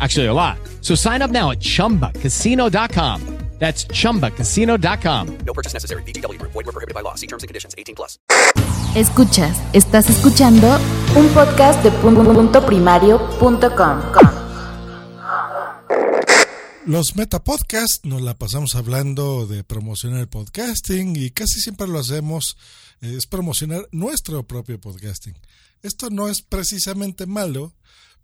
Actually, a lot. So sign up now at chumbacasino.com. That's chumbacasino.com. No purchase necessary. BGW. Void were prohibited by law. See terms and conditions 18 plus. Escuchas, estás escuchando un podcast de punto primario.com. Los Metapodcasts nos la pasamos hablando de promocionar el podcasting y casi siempre lo hacemos es promocionar nuestro propio podcasting. Esto no es precisamente malo,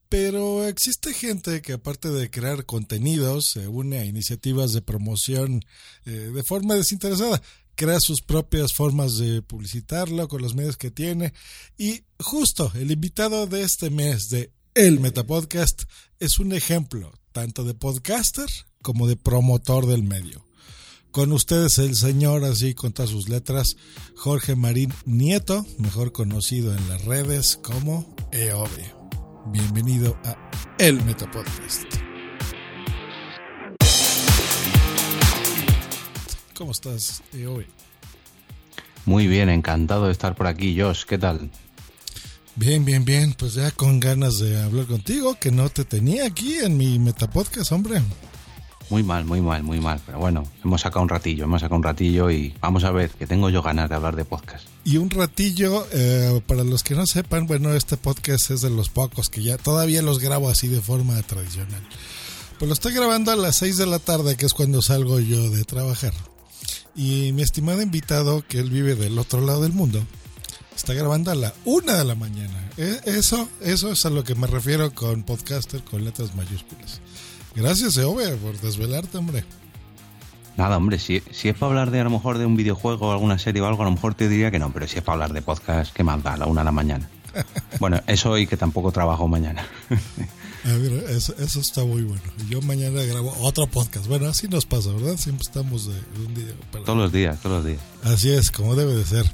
pero existe gente que aparte de crear contenidos se une a iniciativas de promoción eh, de forma desinteresada, crea sus propias formas de publicitarlo con los medios que tiene y justo el invitado de este mes de El Metapodcast es un ejemplo tanto de podcaster como de promotor del medio. Con ustedes el señor, así con todas sus letras, Jorge Marín Nieto, mejor conocido en las redes como EOB. Bienvenido a El Metapodcast. ¿Cómo estás EOB? Muy bien, encantado de estar por aquí, Josh. ¿Qué tal? Bien, bien, bien. Pues ya con ganas de hablar contigo, que no te tenía aquí en mi Metapodcast, hombre. Muy mal, muy mal, muy mal. Pero bueno, hemos sacado un ratillo, hemos sacado un ratillo y vamos a ver, que tengo yo ganas de hablar de podcast. Y un ratillo, eh, para los que no sepan, bueno, este podcast es de los pocos que ya todavía los grabo así de forma tradicional. Pues lo estoy grabando a las 6 de la tarde, que es cuando salgo yo de trabajar. Y mi estimado invitado, que él vive del otro lado del mundo, está grabando a la 1 de la mañana. Eh, eso, eso es a lo que me refiero con podcaster con letras mayúsculas. Gracias, Eove, por desvelarte, hombre. Nada, hombre, si, si es para hablar de a lo mejor de un videojuego o alguna serie o algo, a lo mejor te diría que no, pero si es para hablar de podcast, ¿qué más da? A la una de la mañana. bueno, eso y que tampoco trabajo mañana. A ver, eso, eso, está muy bueno. Yo mañana grabo otro podcast. Bueno, así nos pasa, ¿verdad? Siempre estamos de un día para Todos los días, todos los días. Así es, como debe de ser.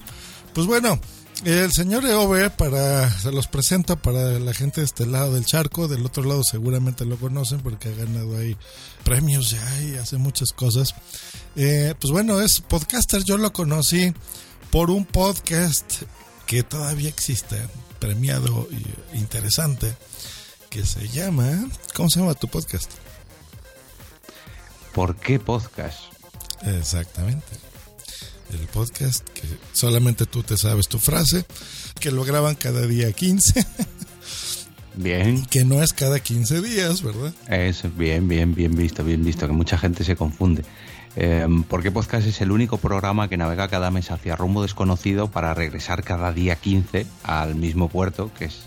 Pues bueno, el señor Eove, para, se los presento para la gente de este lado del charco, del otro lado seguramente lo conocen porque ha ganado ahí premios ya y hace muchas cosas. Eh, pues bueno, es podcaster, yo lo conocí por un podcast que todavía existe, premiado e interesante, que se llama, ¿cómo se llama tu podcast? ¿Por qué podcast? Exactamente el podcast, que solamente tú te sabes tu frase, que lo graban cada día 15. Bien. Que no es cada 15 días, ¿verdad? Es bien, bien, bien visto, bien visto, que mucha gente se confunde. Eh, porque podcast es el único programa que navega cada mes hacia rumbo desconocido para regresar cada día 15 al mismo puerto, que es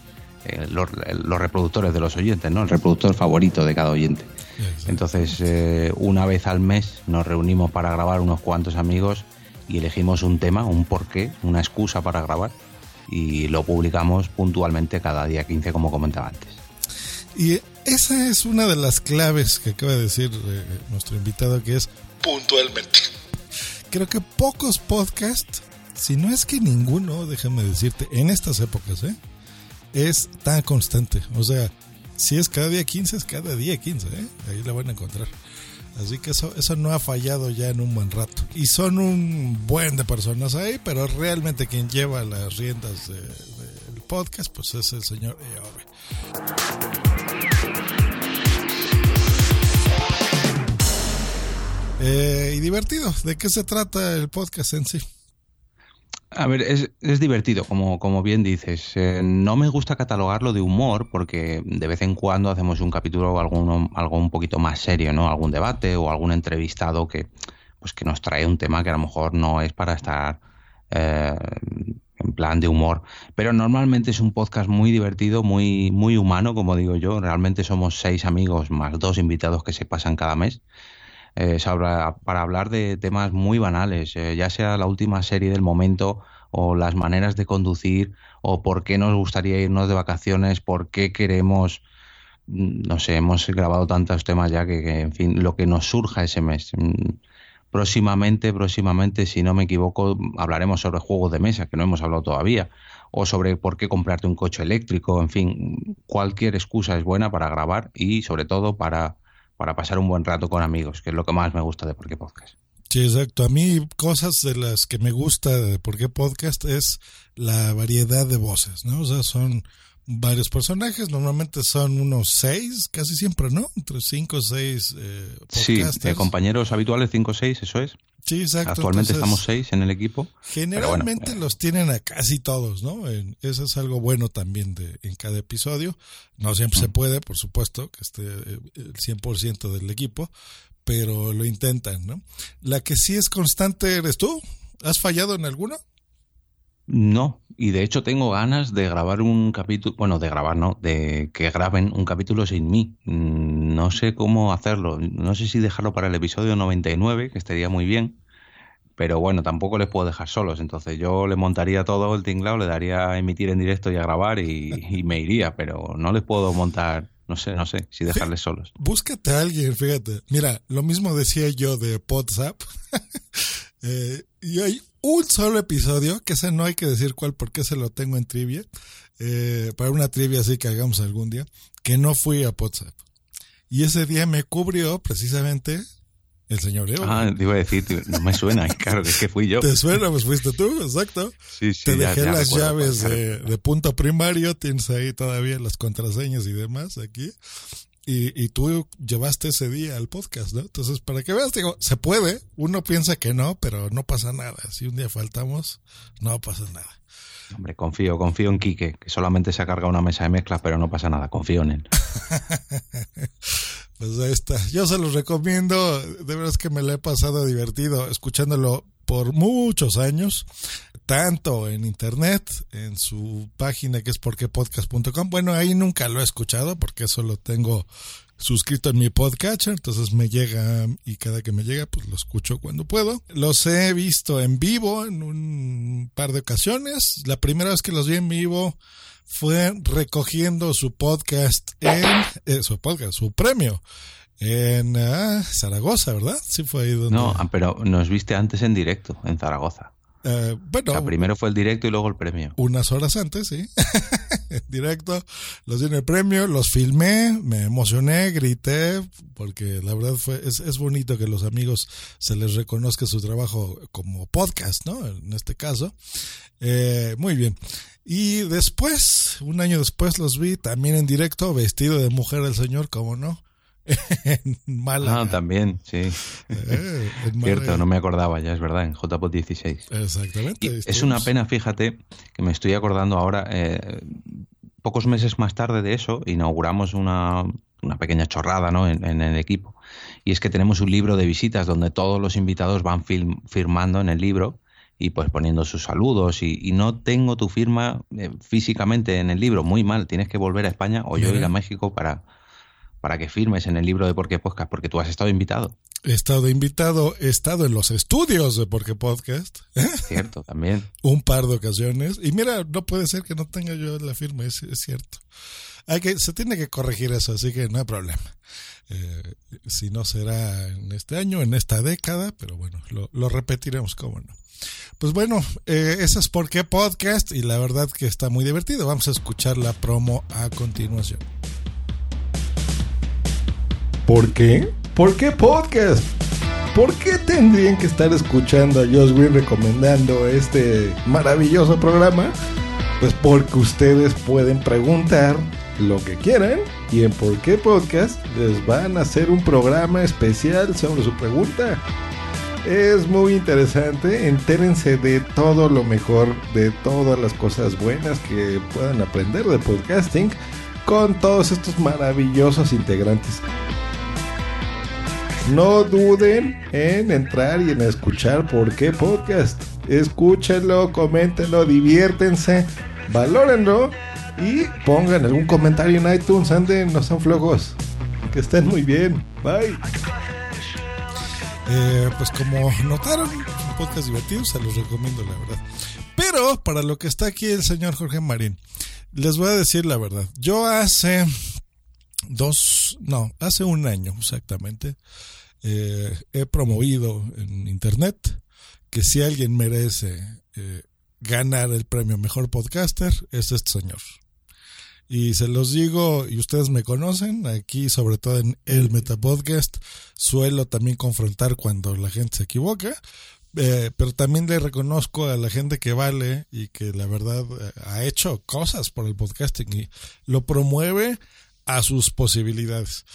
eh, los, reproductores de los oyentes, ¿no? El reproductor favorito de cada oyente. Entonces, eh, una vez al mes nos reunimos para grabar unos cuantos amigos y elegimos un tema, un porqué, una excusa para grabar y lo publicamos puntualmente cada día 15 como comentaba antes. Y esa es una de las claves que acaba de decir eh, nuestro invitado que es puntualmente. Creo que pocos podcasts, si no es que ninguno, déjame decirte, en estas épocas, ¿eh? es tan constante. O sea, si es cada día 15, es cada día 15, ¿eh? ahí la van a encontrar. Así que eso, eso no ha fallado ya en un buen rato. Y son un buen de personas ahí, pero realmente quien lleva las riendas del podcast, pues es el señor. Eh, y divertido, ¿de qué se trata el podcast en sí? A ver, es, es divertido, como, como bien dices. Eh, no me gusta catalogarlo de humor porque de vez en cuando hacemos un capítulo o algo, algo un poquito más serio, ¿no? Algún debate o algún entrevistado que, pues que nos trae un tema que a lo mejor no es para estar eh, plan de humor. Pero normalmente es un podcast muy divertido, muy, muy humano, como digo yo. Realmente somos seis amigos más dos invitados que se pasan cada mes. Eh, para hablar de temas muy banales, eh, ya sea la última serie del momento o las maneras de conducir o por qué nos gustaría irnos de vacaciones, por qué queremos mm, no sé, hemos grabado tantos temas ya que, en fin, lo que nos surja ese mes. Mm, próximamente, próximamente, si no me equivoco, hablaremos sobre juegos de mesa, que no hemos hablado todavía, o sobre por qué comprarte un coche eléctrico, en fin, cualquier excusa es buena para grabar y sobre todo para, para pasar un buen rato con amigos, que es lo que más me gusta de Por qué Podcast. Sí, exacto. A mí cosas de las que me gusta de Por qué Podcast es la variedad de voces, ¿no? O sea, son varios personajes, normalmente son unos seis, casi siempre, ¿no? Entre cinco o seis eh, Sí, eh, compañeros habituales cinco o seis, eso es. Sí, exacto. Actualmente estamos seis en el equipo. Generalmente eh. los tienen a casi todos, ¿no? eso es algo bueno también de, en cada episodio. No siempre se puede, por supuesto, que esté el 100% del equipo, pero lo intentan, ¿no? La que sí es constante eres tú. ¿Has fallado en alguna? No, y de hecho tengo ganas de grabar un capítulo, bueno, de grabar, no, de que graben un capítulo sin mí. Mm, no sé cómo hacerlo, no sé si dejarlo para el episodio 99, que estaría muy bien, pero bueno, tampoco les puedo dejar solos, entonces yo le montaría todo el tinglado, le daría a emitir en directo y a grabar y, me iría, pero no les puedo montar no sé, no sé si dejarles solos. Búscate a alguien, fíjate. Mira, lo mismo decía yo de WhatsApp. eh, y hay un solo episodio, que ese no hay que decir cuál porque se lo tengo en trivia, eh, para una trivia así que hagamos algún día, que no fui a WhatsApp. Y ese día me cubrió precisamente el señor Evo. Ah, te iba a decir, no me suena, claro, es que fui yo. ¿Te suena? Pues fuiste tú, exacto. Sí, sí, Te dejé las llaves de, de, punto primario, tienes ahí todavía las contraseñas y demás aquí. Y, y tú llevaste ese día al podcast, ¿no? Entonces, para que veas, digo, se puede. Uno piensa que no, pero no pasa nada. Si un día faltamos, no pasa nada. Hombre, confío, confío en Quique, que solamente se ha cargado una mesa de mezclas, pero no pasa nada, confío en él. pues ahí está. Yo se los recomiendo. De verdad es que me lo he pasado divertido escuchándolo por muchos años, tanto en internet, en su página que es porquepodcast.com. Bueno, ahí nunca lo he escuchado porque eso lo tengo suscrito en mi podcatcher, entonces me llega y cada que me llega pues lo escucho cuando puedo. Los he visto en vivo en un par de ocasiones. La primera vez que los vi en vivo fue recogiendo su podcast en eh, su podcast, su premio en ah, Zaragoza, ¿verdad? Sí fue ahí donde... No, ah, pero nos viste antes en directo, en Zaragoza. Eh, bueno, primero fue el directo y luego el premio. Unas horas antes, sí. en directo, los di en el premio, los filmé, me emocioné, grité, porque la verdad fue, es, es bonito que los amigos se les reconozca su trabajo como podcast, ¿no? En este caso. Eh, muy bien. Y después, un año después, los vi también en directo, vestido de mujer del señor, como no en Málaga. Ah, también, sí. Eh, Cierto, no me acordaba ya, es verdad, en JPOT 16. Exactamente. es una pena, fíjate, que me estoy acordando ahora, eh, pocos meses más tarde de eso, inauguramos una, una pequeña chorrada ¿no? en, el equipo. Y es que tenemos un libro de visitas donde todos los invitados van firmando en el libro y pues poniendo sus saludos y, no tengo tu firma eh, físicamente en el libro, muy mal, tienes que volver a España o yo ir a México para, para que firmes en el libro de Por qué Podcast, porque tú has estado invitado. He estado invitado, he estado en los estudios de Por qué Podcast. Cierto, también. Un par de ocasiones. Y mira, no puede ser que no tenga yo la firma, es, cierto. Hay que, se tiene que corregir eso, así que no hay problema. Eh, si no será en este año, en esta década, pero bueno, lo, repetiremos, cómo no. Pues bueno, eh, eso es por qué podcast y la verdad que está muy divertido. Vamos a escuchar la promo a continuación. ¿Por qué? ¿Por qué podcast? ¿Por qué tendrían que estar escuchando a Josh Green recomendando este maravilloso programa? Pues porque ustedes pueden preguntar lo que quieran y en Por qué Podcast les van a hacer un programa especial sobre su pregunta. Es muy interesante, entérense de todo lo mejor, de todas las cosas buenas que puedan aprender de podcasting con todos estos maravillosos integrantes. No duden en entrar y en escuchar por qué podcast. Escúchenlo, coméntenlo, diviértense, valórenlo y pongan algún comentario en iTunes. Anden, no sean flojos. Que estén muy bien. Bye. Eh, pues como notaron, un podcast divertido, se los recomiendo la verdad. Pero para lo que está aquí el señor Jorge Marín, les voy a decir la verdad. Yo hace dos, no, hace un año exactamente, eh, he promovido en internet que si alguien merece eh, ganar el premio Mejor Podcaster, es este señor. Y se los digo, y ustedes me conocen, aquí sobre todo en el Metapodcast, suelo también confrontar cuando la gente se equivoca, eh, pero también le reconozco a la gente que vale y que la verdad ha hecho cosas por el podcasting y lo promueve a sus posibilidades.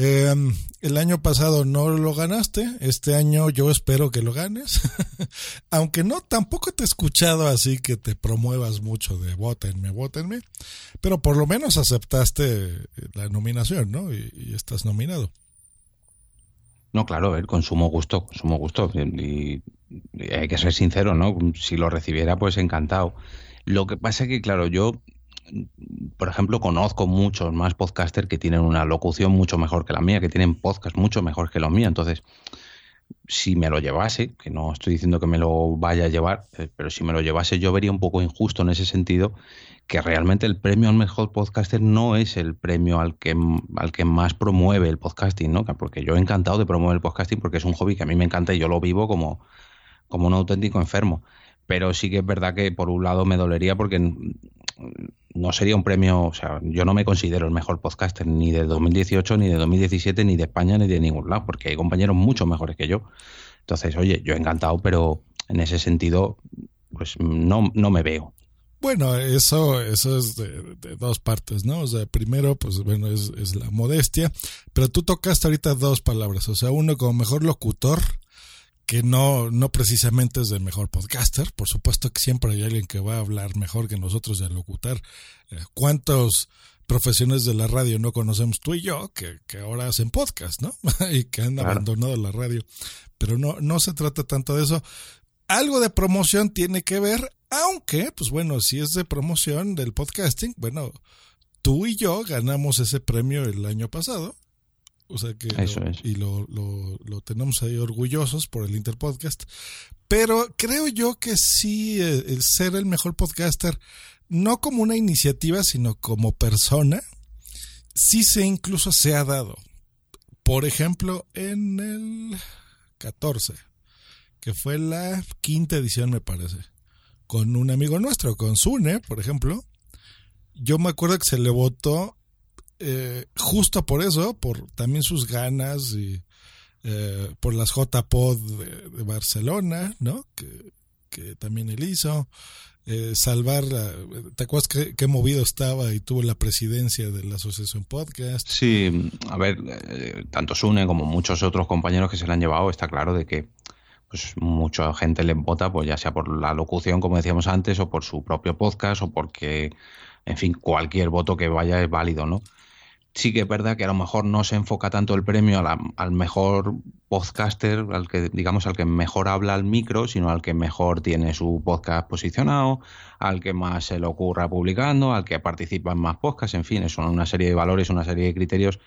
Eh, el año pasado no lo ganaste, este año yo espero que lo ganes, aunque no, tampoco te he escuchado así que te promuevas mucho de votenme, votenme, pero por lo menos aceptaste la nominación, ¿no? Y, estás nominado. No, claro, el consumo gusto, consumo gusto, y, y hay que ser sincero, ¿no? Si lo recibiera, pues encantado. Lo que pasa es que, claro, yo por ejemplo, conozco muchos más podcasters que tienen una locución mucho mejor que la mía, que tienen podcast mucho mejor que los míos. Entonces, si me lo llevase, que no estoy diciendo que me lo vaya a llevar, eh, pero si me lo llevase yo vería un poco injusto en ese sentido que realmente el premio al mejor podcaster no es el premio al que, al que más promueve el podcasting, ¿no? Porque yo he encantado de promover el podcasting porque es un hobby que a mí me encanta y yo lo vivo como, como un auténtico enfermo. Pero sí que es verdad que por un lado me dolería porque no sería un premio, o sea, yo no me considero el mejor podcaster ni de 2018, ni de 2017, ni de España, ni de ningún lado, porque hay compañeros mucho mejores que yo. Entonces, oye, yo encantado, pero en ese sentido, pues no, no me veo. Bueno, eso, eso es de, dos partes, ¿no? O sea, primero, pues bueno, es, es la modestia, pero tú tocaste ahorita dos palabras, o sea, uno como mejor locutor que no, no precisamente es el mejor podcaster. Por supuesto que siempre hay alguien que va a hablar mejor que nosotros de locutar. Eh, ¿Cuántos profesiones de la radio no conocemos tú y yo que, ahora hacen podcast, ¿no? y que han abandonado la radio. Pero no, no se trata tanto de eso. Algo de promoción tiene que ver, aunque, pues bueno, si es de promoción del podcasting, bueno, tú y yo ganamos ese premio el año pasado o sea que y lo, lo, tenemos ahí orgullosos por el Interpodcast. Pero creo yo que sí, eh, el ser el mejor podcaster, no como una iniciativa, sino como persona, sí se incluso se ha dado. Por ejemplo, en el 14, que fue la quinta edición, me parece, con un amigo nuestro, con Sune, por ejemplo. Yo me acuerdo que se le votó eh, justo por eso, por también sus ganas y eh, por las JPod de, de Barcelona, ¿no? Que, también él hizo. Eh, salvar, ¿te acuerdas qué, movido estaba y tuvo la presidencia de la Asociación Podcast? Sí, a ver, eh, tanto Sune como muchos otros compañeros que se le han llevado, está claro de que pues mucha gente le vota, pues ya sea por la locución, como decíamos antes, o por su propio podcast, o porque, en fin, cualquier voto que vaya es válido, ¿no? Sí que es verdad que a lo mejor no se enfoca tanto el premio al mejor podcaster, al que digamos al que mejor habla al micro, sino al que mejor tiene su podcast posicionado, al que más se le ocurra publicando, al que participa en más podcasts, en fin, son una serie de valores, una serie de criterios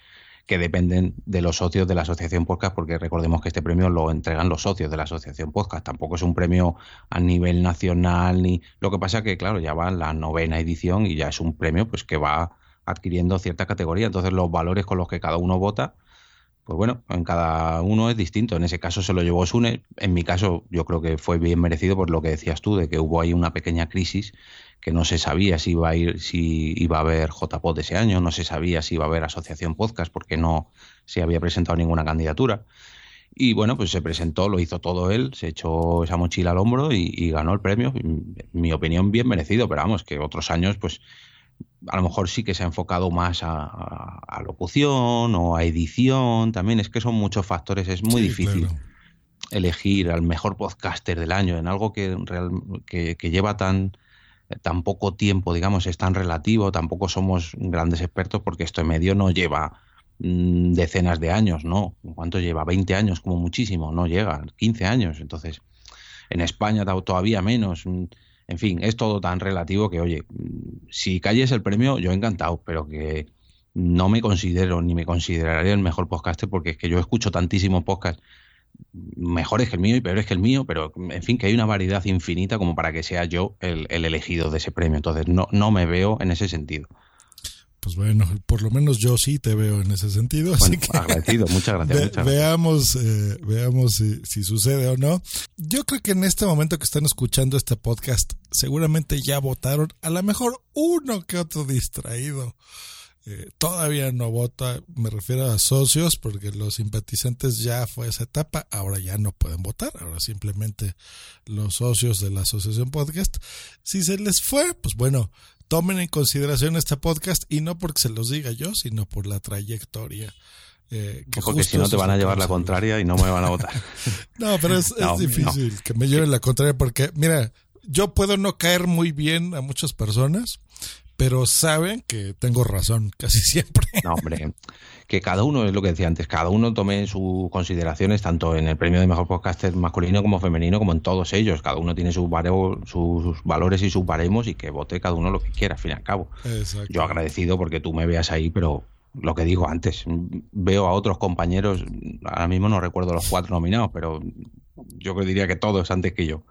que dependen de los socios de la asociación podcast, porque recordemos que este premio lo entregan los socios de la asociación podcast, tampoco es un premio a nivel nacional ni lo que pasa que claro, ya va la novena edición y ya es un premio pues que va adquiriendo cierta categoría. Entonces los valores con los que cada uno vota, pues bueno, en cada uno es distinto. En ese caso se lo llevó Sune. En mi caso yo creo que fue bien merecido por lo que decías tú, de que hubo ahí una pequeña crisis que no se sabía si iba a ir, si iba a haber JPod ese año, no se sabía si iba a haber asociación podcast porque no se había presentado ninguna candidatura. Y bueno, pues se presentó, lo hizo todo él, se echó esa mochila al hombro y, y ganó el premio. Mi opinión, bien merecido, pero vamos, que otros años, pues a lo mejor sí que se ha enfocado más a, locución o a edición, también es que son muchos factores, es muy difícil elegir al mejor podcaster del año en algo que, que, lleva tan, tan poco tiempo, digamos, es tan relativo, tampoco somos grandes expertos porque esto en medio no lleva mm, decenas de años, ¿no? ¿Cuánto lleva? 20 años como muchísimo, no llega, 15 años, entonces en España todavía menos. En fin, es todo tan relativo que, oye, si calles el premio, yo encantado, pero que no me considero ni me consideraré el mejor podcaster porque es que yo escucho tantísimos podcasts mejores que el mío y peores que el mío, pero en fin, que hay una variedad infinita como para que sea yo el, elegido de ese premio. Entonces, no, no me veo en ese sentido. Pues bueno, por lo menos yo sí te veo en ese sentido. Así que agradecido, muchas gracias. Veamos, eh, veamos si, si, sucede o no. Yo creo que en este momento que están escuchando este podcast, seguramente ya votaron, a lo mejor uno que otro distraído eh, todavía no vota, me refiero a socios, porque los simpatizantes ya fue esa etapa, ahora ya no pueden votar, ahora simplemente los socios de la Asociación Podcast. Si se les fue, pues bueno, tomen en consideración este podcast y no porque se los diga yo, sino por la trayectoria. Eh, que porque si no te van a llevar la contraria y no me van a votar. no, pero es, difícil que me lleven la contraria porque, mira, yo puedo no caer muy bien a muchas personas, pero saben que tengo razón casi siempre. No, hombre, que cada uno, es lo que decía antes, cada uno tome sus consideraciones tanto en el premio de mejor podcaster masculino como femenino, como en todos ellos. Cada uno tiene sus, sus valores y sus baremos y que vote cada uno lo que quiera, al fin y al cabo. Yo agradecido porque tú me veas ahí, pero lo que digo antes, veo a otros compañeros, ahora mismo no recuerdo los cuatro nominados, pero yo diría que todos antes que yo.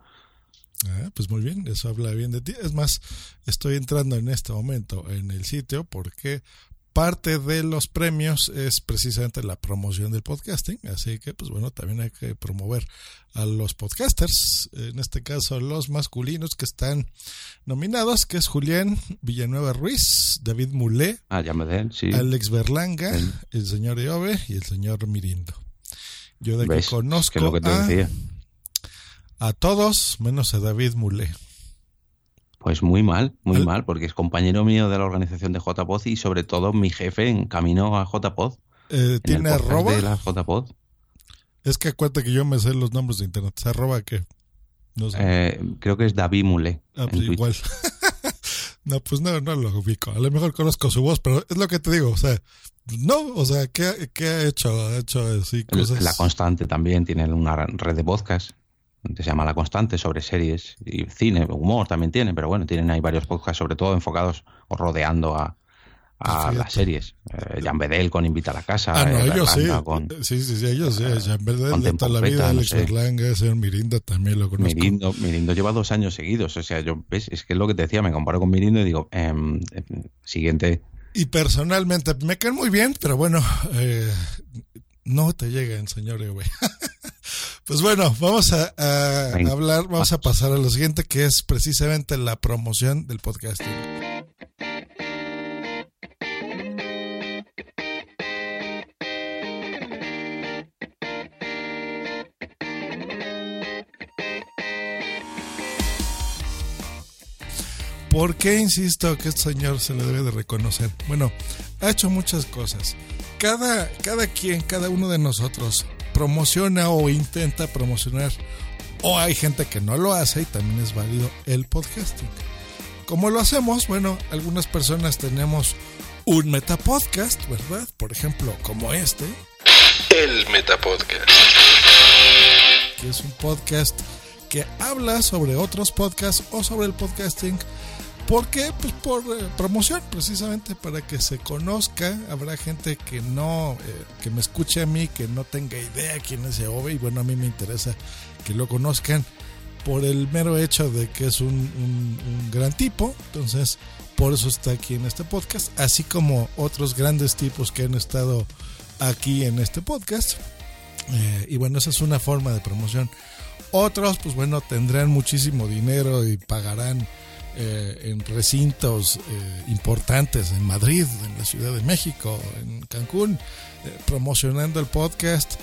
Ah, pues muy bien, eso habla bien de ti. Es más, estoy entrando en este momento en el sitio porque parte de los premios es precisamente la promoción del podcasting, así que pues bueno, también hay que promover a los podcasters, en este caso los masculinos que están nominados, que es Julián Villanueva Ruiz, David Mulé, ah, Alex Berlanga, el señor Eove y el señor Mirindo. Yo de que conozco lo que te decía a todos menos a David Mulé. Pues muy mal, muy mal, porque es compañero mío de la organización de JPOD y sobre todo mi jefe en camino a JPOD. Eh, ¿Tiene arroba? De la JPOD. Es que acuérdate que yo me sé los nombres de internet. ¿Arroba qué? No sé. Eh, creo que es David Mulé. Ah, pues igual. no, pues no, no lo ubico. A lo mejor conozco su voz, pero es lo que te digo. O sea, no, o sea, ¿qué, qué ha hecho? Ha hecho así cosas. La Constante también tiene una red de podcast se llama La Constante, sobre series y cine, humor también tiene, pero bueno, tienen ahí varios podcasts, sobre todo enfocados o rodeando a, a las series. Eh, Jan Bedel con Invita a la Casa. Ah, no, eh, ellos sí. sí. Sí, sí, ellos sí. Eh, Jan Bedel de toda la vida, Alex Berlanga, señor Mirindo también lo conozco. Mirindo, Mirindo lleva dos años seguidos. O sea, yo, ves, es que es lo que te decía, me comparo con Mirindo y digo, eh, siguiente. Y personalmente me caen muy bien, pero bueno, eh, no te lleguen, señor güey. Pues bueno, vamos a, hablar, vamos a pasar a lo siguiente que es precisamente la promoción del podcasting. ¿Por qué insisto que este señor se le debe de reconocer? Bueno, ha hecho muchas cosas. Cada, cada quien, cada uno de nosotros promociona o intenta promocionar. O hay gente que no lo hace y también es válido el podcasting. ¿Cómo lo hacemos? Bueno, algunas personas tenemos un metapodcast, ¿verdad? Por ejemplo, como este. El Metapodcast. Que es un podcast que habla sobre otros podcasts o sobre el podcasting ¿Por qué? Pues por eh, promoción, precisamente para que se conozca. Habrá gente que no, eh, que me escuche a mí, que no tenga idea quién es Ove y bueno, a mí me interesa que lo conozcan por el mero hecho de que es un, gran tipo. Entonces, por eso está aquí en este podcast, así como otros grandes tipos que han estado aquí en este podcast. Eh, y bueno, esa es una forma de promoción. Otros, pues bueno, tendrán muchísimo dinero y pagarán eh, en recintos eh, importantes en Madrid, en la Ciudad de México, en Cancún, eh, promocionando el podcast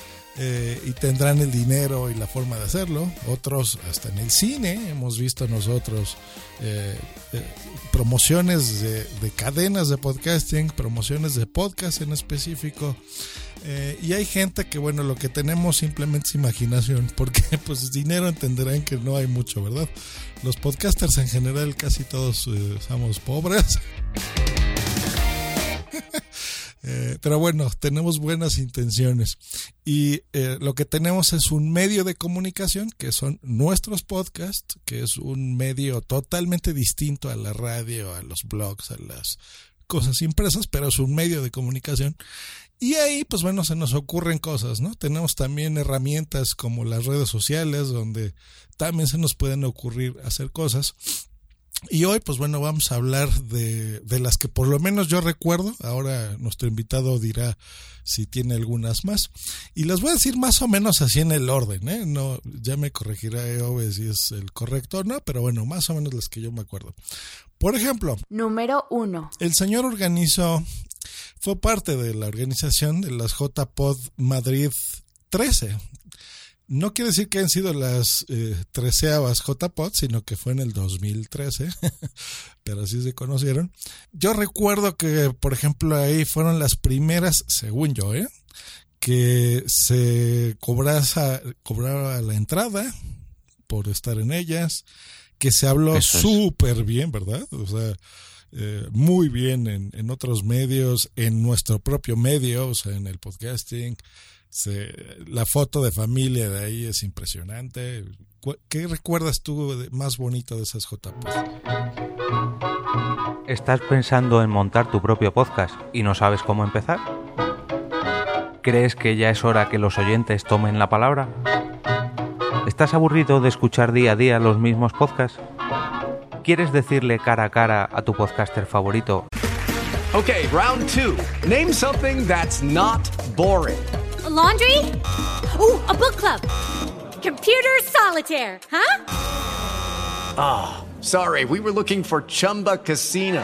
y tendrán el dinero y la forma de hacerlo. Otros hasta en el cine hemos visto nosotros promociones de, cadenas de podcasting, promociones de podcast en específico. Y hay gente que, bueno, lo que tenemos simplemente es imaginación, porque pues dinero entenderán que no hay mucho, ¿verdad? los podcasters en general casi todos eh, somos pobres. Eh, pero bueno, tenemos buenas intenciones. Y eh, lo que tenemos es un medio de comunicación, que son nuestros podcasts, que es un medio totalmente distinto a la radio, a los blogs, a las cosas impresas, pero es un medio de comunicación. Y ahí, pues bueno, se nos ocurren cosas, ¿no? Tenemos también herramientas como las redes sociales, donde también se nos pueden ocurrir hacer cosas. Y hoy, pues bueno, vamos a hablar de, de, las que por lo menos yo recuerdo. Ahora nuestro invitado dirá si tiene algunas más. Y las voy a decir más o menos así en el orden, ¿eh? No, ya me corregirá Eove si es el correcto o no, pero bueno, más o menos las que yo me acuerdo. Por ejemplo. Número uno. El señor organizó, fue parte de la organización de las JPod Madrid 13, no quiere decir que han sido las eh, treceavas JPOT, sino que fue en el 2013, pero así se conocieron. Yo recuerdo que, por ejemplo, ahí fueron las primeras, según yo, ¿eh? que se cobraba, cobraba la entrada por estar en ellas, que se habló súper bien, ¿verdad? O sea, eh, muy bien en, en otros medios, en nuestro propio medio, o sea, en el podcasting la foto de familia de ahí es impresionante. ¿Qué recuerdas tú de, más bonito de esas JPOs? ¿Estás pensando en montar tu propio podcast y no sabes cómo empezar? ¿Crees que ya es hora que los oyentes tomen la palabra? ¿Estás aburrido de escuchar día a día los mismos podcasts? ¿Quieres decirle cara a cara a tu podcaster favorito? Ok, round two. Name something that's not boring. laundry? Ooh, a book club. Computer solitaire, huh? Ah, oh, sorry, we were looking for Chumba Casino.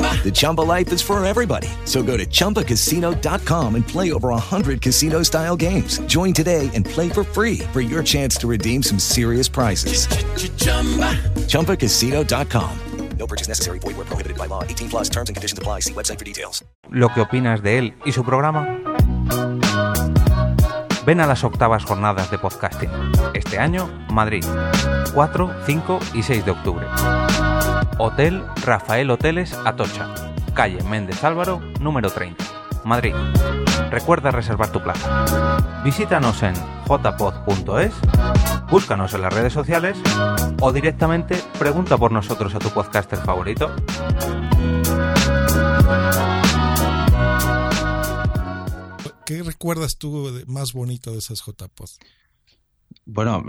The Chumba life is for everybody. So go to ChumbaCasino.com and play over 100 casino style games. Join today and play for free for your chance to redeem some serious prizes. ChumbaCasino.com. No purchase necessary. Void where prohibited by law. 18 plus terms and conditions apply. See website for details. Lo que opinas de él y su programa. Ven a las octavas jornadas de podcasting. Este año, Madrid. 4, 5 y 6 de octubre. Hotel Rafael Hoteles Atocha, calle Méndez Álvaro, número 30, Madrid. Recuerda reservar tu plaza. Visítanos en jpod.es, búscanos en las redes sociales o directamente pregunta por nosotros a tu podcaster favorito. ¿Qué recuerdas tú de más bonito de esas JPod? Bueno,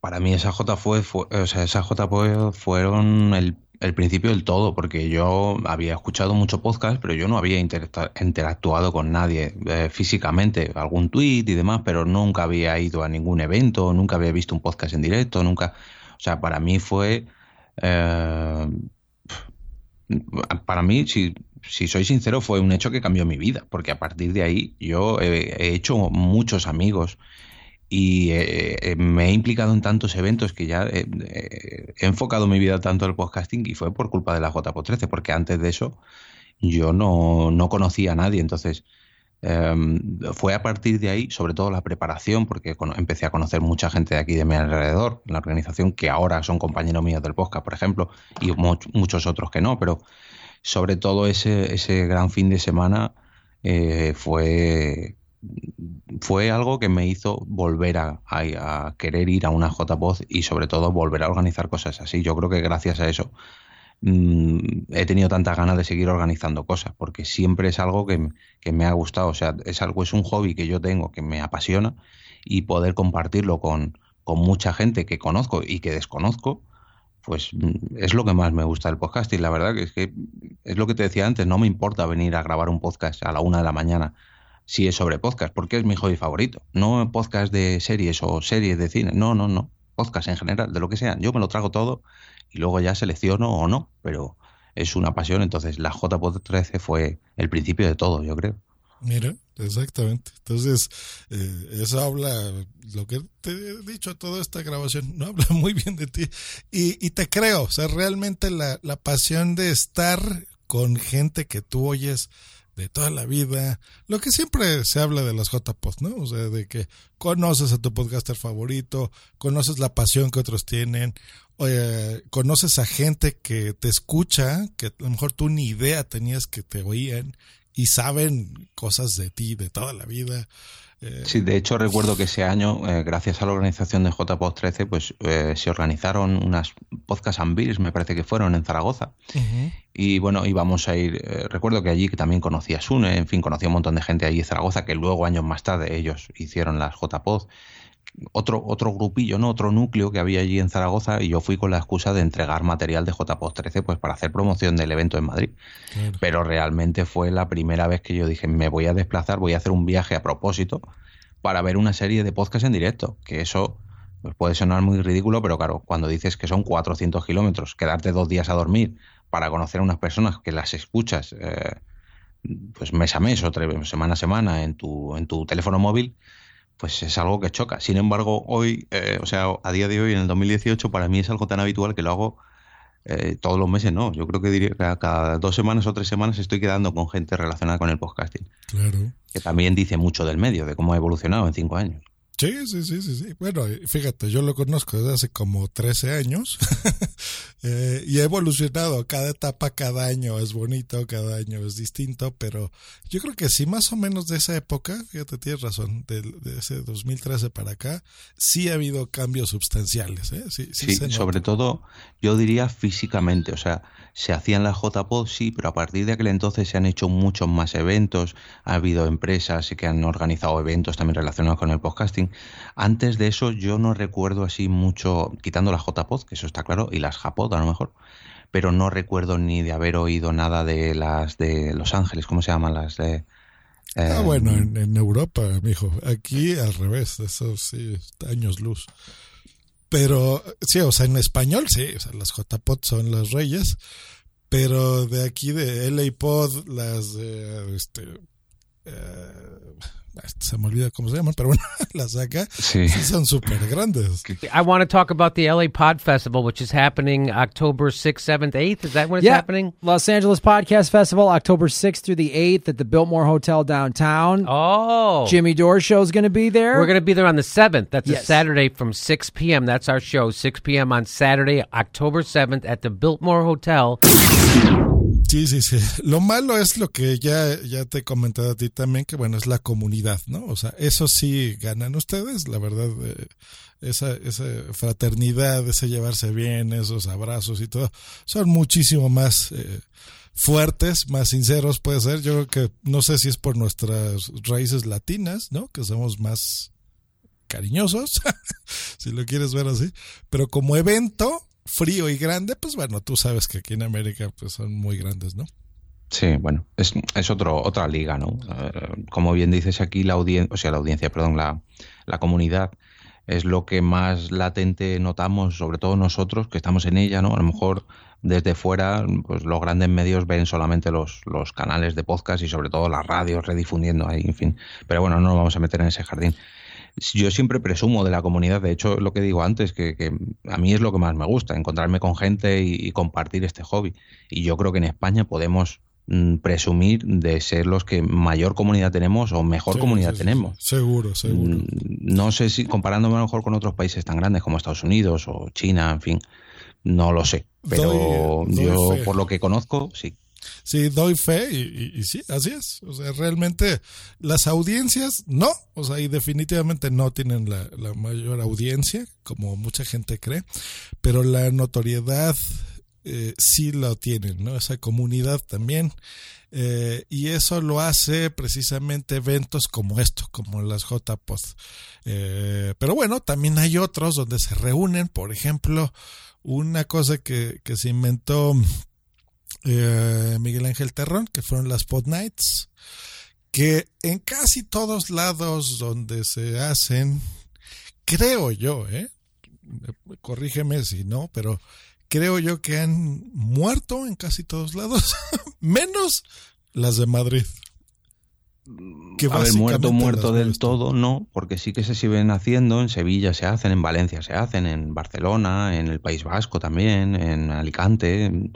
para mí esa J fue, o sea, esas JPod fueron el el principio del todo, porque yo había escuchado mucho podcast, pero yo no había interactuado con nadie eh, físicamente, algún tweet y demás, pero nunca había ido a ningún evento, nunca había visto un podcast en directo, nunca. O sea, para mí fue. Eh, para mí, si, si soy sincero, fue un hecho que cambió mi vida, porque a partir de ahí yo he hecho muchos amigos y eh, eh, me he implicado en tantos eventos que ya eh, he enfocado mi vida tanto al podcasting y fue por culpa de la JPO 13, porque antes de eso yo no, no conocía a nadie. Entonces, em, fue a partir de ahí, sobre todo la preparación, porque empecé a conocer mucha gente de aquí de mi alrededor, en la organización, que ahora son compañeros míos del podcast, por ejemplo, y muchos otros que no, pero sobre todo ese, ese gran fin de semana fue fue algo que me hizo volver a, querer ir a una JPOZ y sobre todo volver a organizar cosas así. Yo creo que gracias a eso mm, he tenido tantas ganas de seguir organizando cosas, porque siempre es algo que, me ha gustado. O sea, es algo, es un hobby que yo tengo, que me apasiona, y poder compartirlo con, mucha gente que conozco y que desconozco, pues mm, es lo que más me gusta del podcast. Y la verdad que es que es lo que te decía antes, no me importa venir a grabar un podcast a la una de la mañana si es sobre podcast, porque es mi hobby favorito. No podcast de series o series de cine, no, no, no. Podcast en general, de lo que sea. Yo me lo trago todo y luego ya selecciono o no, pero es una pasión. Entonces la JPod 13 fue el principio de todo, yo creo. Mira, exactamente. Entonces, eh, eso habla, lo que te he dicho toda esta grabación, no habla muy bien de ti. Y, y te creo, o sea, realmente la, la pasión de estar con gente que tú oyes de toda la vida, lo que siempre se habla de las JPod, ¿no? O sea, de que conoces a tu podcaster favorito, conoces la pasión que otros tienen, oye, conoces a gente que te escucha, que a lo mejor tú ni idea tenías que te oían y saben cosas de ti, de toda la vida. Eh, Sí, de hecho recuerdo que ese año, eh, gracias a la organización de JPod 13, pues eh, se organizaron unas podcast and beers, me parece que fueron en Zaragoza. Y bueno, íbamos a ir, eh, recuerdo que allí que también conocí a Sune, en fin, conocí a un montón de gente allí en Zaragoza, que luego años más tarde ellos hicieron las JPod. Otro, otro grupillo, ¿no? Otro núcleo que había allí en Zaragoza y yo fui con la excusa de entregar material de JPod 13 pues para hacer promoción del evento en Madrid. Pero realmente fue la primera vez que yo dije, me voy a desplazar, voy a hacer un viaje a propósito para ver una serie de podcasts en directo, que eso pues, puede sonar muy ridículo, pero claro, cuando dices que son 400 kilómetros, quedarte dos días a dormir para conocer a unas personas que las escuchas eh, pues mes a mes o tres- semana a semana en tu, en tu teléfono móvil, pues es algo que choca. Sin embargo, hoy, eh, o sea, a día de hoy, en el 2018, para mí es algo tan habitual que lo hago eh, todos los meses, no. Yo creo que diría que cada dos semanas o tres semanas estoy quedando con gente relacionada con el podcasting Claro. que también dice mucho del medio, de cómo ha evolucionado en cinco años. Sí, sí, sí, sí, sí. Bueno, eh, fíjate, yo lo conozco desde hace como 13 años eh, y ha evolucionado. Cada etapa, cada año es bonito, cada año es distinto, pero yo creo que sí, más o menos de esa época, fíjate, tienes razón, de, de ese 2013 para acá, sí ha habido cambios sustanciales. ¿eh? Sí, sí, Sí, sobre todo yo diría físicamente, o sea, se hacían las JPod, sí, pero a partir de aquel entonces se han hecho muchos más eventos, ha habido empresas que han organizado eventos también relacionados con el podcasting. Antes de eso yo no recuerdo así mucho, quitando las JPod, que eso está claro, y las JPod a lo mejor, pero no recuerdo ni de haber oído nada de las de Los Ángeles, ¿cómo se llaman las de... Ah, eh, bueno, en, Europa, mijo. Aquí al revés, eso sí, años luz. Pero, sí, o sea, en español, sí, o sea, las JPod son las reyes, pero de aquí de LA Pod, las de, este, eh, se me olvida cómo se llaman, pero bueno, las acá Sí. sí son súper grandes. I want to talk about the LA Pod Festival, which is happening October 6th, 7th, 8th. Is that when it's yeah, happening? Los Angeles Podcast Festival, October 6th through the 8th at the Biltmore Hotel downtown. Oh. Jimmy Dore show's going to be there. We're going to be there on the 7th. That's Yes. a Saturday from 6 p.m. That's our show, 6 p.m. on Saturday, October 7th at the Biltmore Hotel. Sí, sí, sí. Lo malo es lo que ya, ya te he comentado a ti también, que bueno, es la comunidad, ¿no? O sea, eso sí ganan ustedes, la verdad, eh, esa, esa fraternidad, ese llevarse bien, esos abrazos y todo, son muchísimo más eh, fuertes, más sinceros puede ser. Yo creo que, no sé si es por nuestras raíces latinas, ¿no? Que somos más cariñosos, si lo quieres ver así, pero como evento frío y grande, pues bueno, tú sabes que aquí en América pues son muy grandes, ¿no? Sí, bueno, es, es otro, otra liga, ¿no? Eh, como bien dices aquí, la audiencia, o sea, la audiencia, perdón, la, la comunidad es lo que más latente notamos, sobre todo nosotros que estamos en ella, ¿no? A lo mejor desde fuera, pues los grandes medios ven solamente los, los canales de podcast y sobre todo las radios redifundiendo ahí, en fin. Pero bueno, no nos vamos a meter en ese jardín. Yo siempre presumo de la comunidad, de hecho, lo que digo antes, que, que a mí es lo que más me gusta, encontrarme con gente y, y compartir este hobby. Y yo creo que en España podemos mm, presumir de ser los que mayor comunidad tenemos o mejor Sí, comunidad sí, tenemos. sí. Seguro, seguro. Mm, No sé si comparándome a lo mejor con otros países tan grandes como Estados Unidos o China, en fin, no lo sé. Pero Doy- doy yo, fe. por lo que conozco, sí. Sí, doy fe y, sí, así es. O sea, realmente las audiencias no, o sea, y definitivamente no tienen la, la mayor audiencia, como mucha gente cree, pero la notoriedad eh, sí lo tienen, ¿no? Esa comunidad también. Eh, y eso lo hace precisamente eventos como esto, como las JPod. Eh, pero bueno, también hay otros donde se reúnen, por ejemplo, una cosa que se inventó eh, Miguel Ángel Terrón, que fueron las Pod Nights, que en casi todos lados donde se hacen, creo yo, ¿eh? corrígeme si no, pero creo yo que han muerto en casi todos lados, menos las de Madrid. Que a ver, muerto, muerto del todo, no, porque sí que se siguen haciendo, en Sevilla se hacen, en Valencia se hacen, en Barcelona, en el País Vasco también, en Alicante.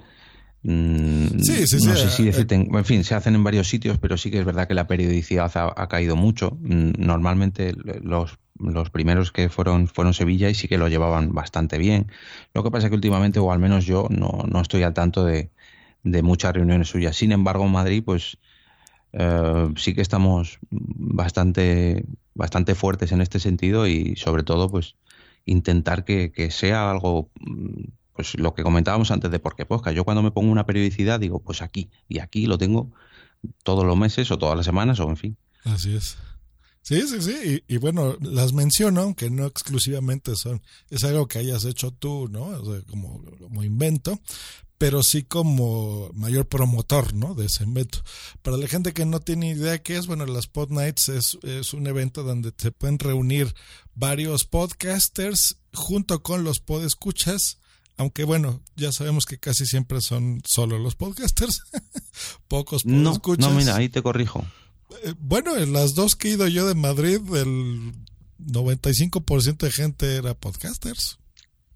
Mm, Sí, sí, sí, No sé eh, si decirte, en en fin, se hacen en varios sitios, pero sí que es verdad que la periodicidad ha, ha caído mucho. Mm, Normalmente los, los primeros que fueron fueron Sevilla y sí que lo llevaban bastante bien. Lo que pasa es que últimamente, o al menos yo, no, no estoy al tanto de, de muchas reuniones suyas. Sin embargo, en Madrid, pues eh, sí que estamos bastante, bastante fuertes en este sentido y sobre todo, pues intentar que, que sea algo, mm, pues lo que comentábamos antes de Porque Podcast. Yo cuando me pongo una periodicidad digo, pues aquí y aquí lo tengo todos los meses o todas las semanas o en fin. Así es. Sí, sí, sí. Y, y bueno, las menciono, aunque no exclusivamente son. Es algo que hayas hecho tú, ¿no? O sea, como, como invento, pero sí como mayor promotor, ¿no? De ese invento. Para la gente que no tiene idea qué es, bueno, las Pod Nights es, es un evento donde se pueden reunir varios podcasters junto con los podescuchas. Aunque bueno, ya sabemos que casi siempre son solo los podcasters. Pocos No, podescuchas. no, mira, ahí te corrijo. Eh, Bueno, en las dos que he ido yo de Madrid, el 95% de gente era podcasters.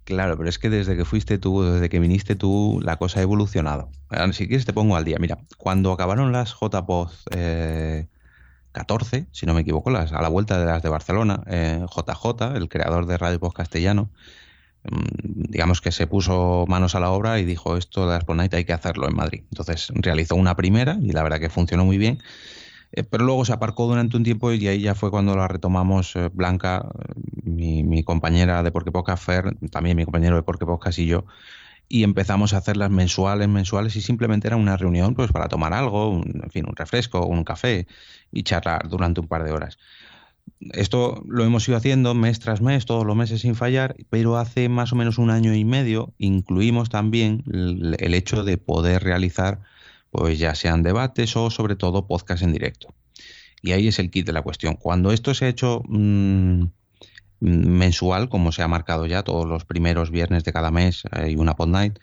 Claro, pero es que desde que fuiste tú, desde que viniste tú, la cosa ha evolucionado. Si quieres te pongo al día. Mira, cuando acabaron las JPod eh, 14, si no me equivoco, las, a la vuelta de las de Barcelona, eh, JJ, el creador de Radio Post Castellano, digamos que se puso manos a la obra y dijo esto de las Pod Night hay que hacerlo en Madrid. Entonces realizó una primera y la verdad que funcionó muy bien. Eh, pero luego se aparcó durante un tiempo y ahí ya fue cuando la retomamos eh, Blanca, eh, mi, compañera de Porque Podcast, Fer, también mi compañero de Porque Podcast y yo, y empezamos a hacerlas mensuales, mensuales y simplemente era una reunión pues para tomar algo, en fin, un refresco, un café y charlar durante un par de horas. Esto lo hemos ido haciendo mes tras mes, todos los meses sin fallar, pero hace más o menos un año y medio incluimos también el, hecho de poder realizar pues ya sean debates o sobre todo podcast en directo. Y ahí es el kit de la cuestión. Cuando esto se ha hecho mm, mensual, como se ha marcado ya todos los primeros viernes de cada mes, hay una pod night,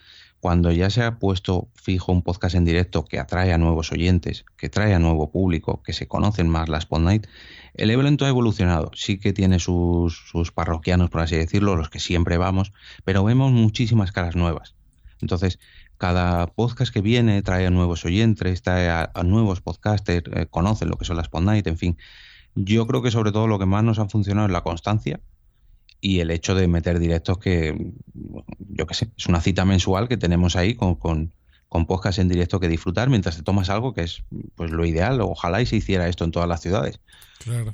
cuando ya se ha puesto fijo un podcast en directo que atrae a nuevos oyentes, que trae a nuevo público, que se conocen más las pod night, el evento ha evolucionado. Sí que tiene sus, parroquianos, por así decirlo, los que siempre vamos, pero vemos muchísimas caras nuevas. Entonces, cada podcast que viene trae a nuevos oyentes, trae a, nuevos podcasters, eh, conocen lo que son las Pod Night, en fin. Yo creo que sobre todo lo que más nos ha funcionado es la constancia y el hecho de meter directos que, yo qué sé, es una cita mensual que tenemos ahí con, con, con podcast en directo que disfrutar mientras te tomas algo que es pues lo ideal. Ojalá y se hiciera esto en todas las ciudades. Claro.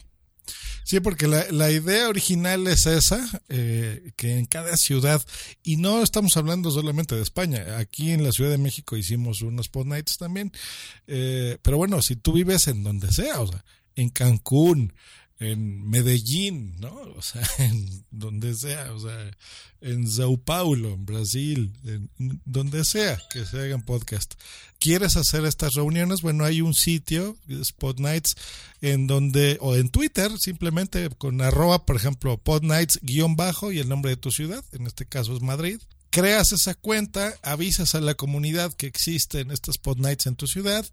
Sí, porque la, idea original es esa, eh, que en cada ciudad, y no estamos hablando solamente de España, aquí en la Ciudad de México hicimos unos pod nights también, eh, pero bueno, si tú vives en donde sea, o sea, en Cancún, en Medellín, ¿no? O sea, en donde sea, o sea, en Sao Paulo, en Brasil, en, donde sea que se hagan podcast. ¿Quieres hacer estas reuniones? Bueno, hay un sitio, Spot Nights, en donde, o en Twitter, simplemente con arroba, por ejemplo, podnights guion bajo y el nombre de tu ciudad, en este caso es Madrid. Creas esa cuenta, avisas a la comunidad que existen estas pod nights en tu ciudad,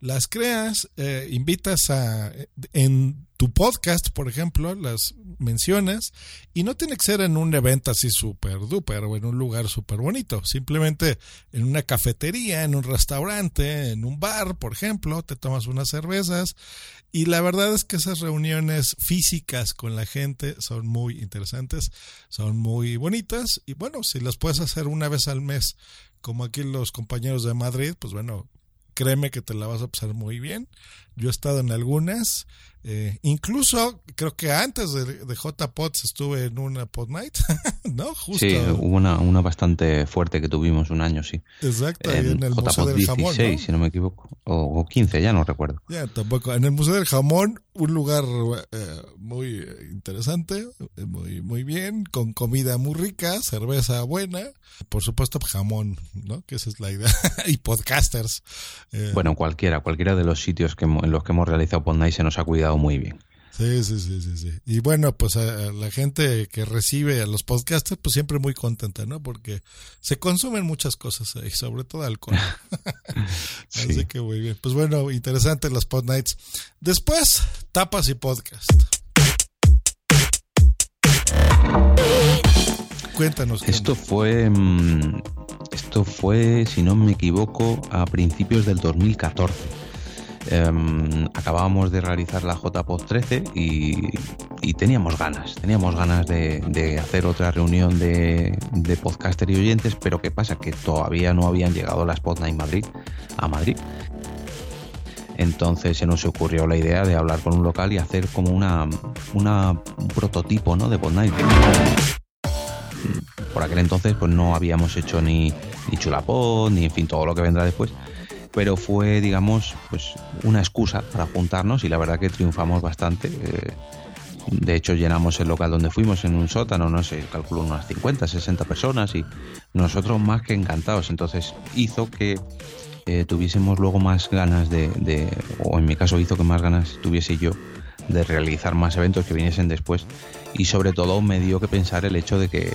las creas, eh, invitas a en tu podcast, por ejemplo, las mencionas y no tiene que ser en un evento así súper duper o en un lugar súper bonito, simplemente en una cafetería, en un restaurante, en un bar, por ejemplo, te tomas unas cervezas. Y la verdad es que esas reuniones físicas con la gente son muy interesantes, son muy bonitas. Y bueno, si las puedes hacer una vez al mes, como aquí los compañeros de Madrid, pues bueno, créeme que te la vas a pasar muy bien. Yo he estado en algunas, eh, incluso creo que antes de, de J-Pods estuve en una Pod Night, ¿no? Justo. Sí, hubo una, una bastante fuerte que tuvimos un año, sí. Exacto, ahí en el Museo del 16, Jamón. ¿no? si no me equivoco. O, o 15, ya no recuerdo. Ya, tampoco. En el Museo del Jamón, un lugar eh, muy interesante, muy, muy bien, con comida muy rica, cerveza buena, por supuesto jamón, ¿no? Que esa es la idea. y podcasters. Eh, Bueno, cualquiera, cualquiera de los sitios que, en los que hemos realizado Pod Night se nos ha cuidado muy bien. Sí, sí, sí, sí, sí. Y bueno, pues a, a la gente que recibe a los podcasters, pues siempre muy contenta, ¿no? Porque se consumen muchas cosas ahí, sobre todo alcohol. Así Sí. que muy bien. Pues bueno, interesante las pod nights. Después, tapas y podcast. Cuéntanos. Esto fue. mm, Esto fue, si no me equivoco, a principios del 2014. Em, acabábamos de realizar la JPod 13 y, y teníamos ganas, teníamos ganas de, hacer otra reunión de, de podcaster y oyentes, pero ¿qué pasa? Que todavía no habían llegado las Pod Night Madrid a Madrid. Entonces se nos ocurrió la idea de hablar con un local y hacer como una, un prototipo ¿no? de Pod Night por aquel entonces pues no habíamos hecho ni, ni chulapón, ni en fin, todo lo que vendrá después. Pero fue, digamos, pues una excusa para juntarnos y la verdad que triunfamos bastante. Eh, de hecho, llenamos el local donde fuimos en un sótano, no sé, calculo unas 50, 60 personas y nosotros más que encantados. Entonces hizo que eh, tuviésemos luego más ganas de, de, o en mi caso hizo que más ganas tuviese yo de realizar más eventos que viniesen después y sobre todo me dio que pensar el hecho de que,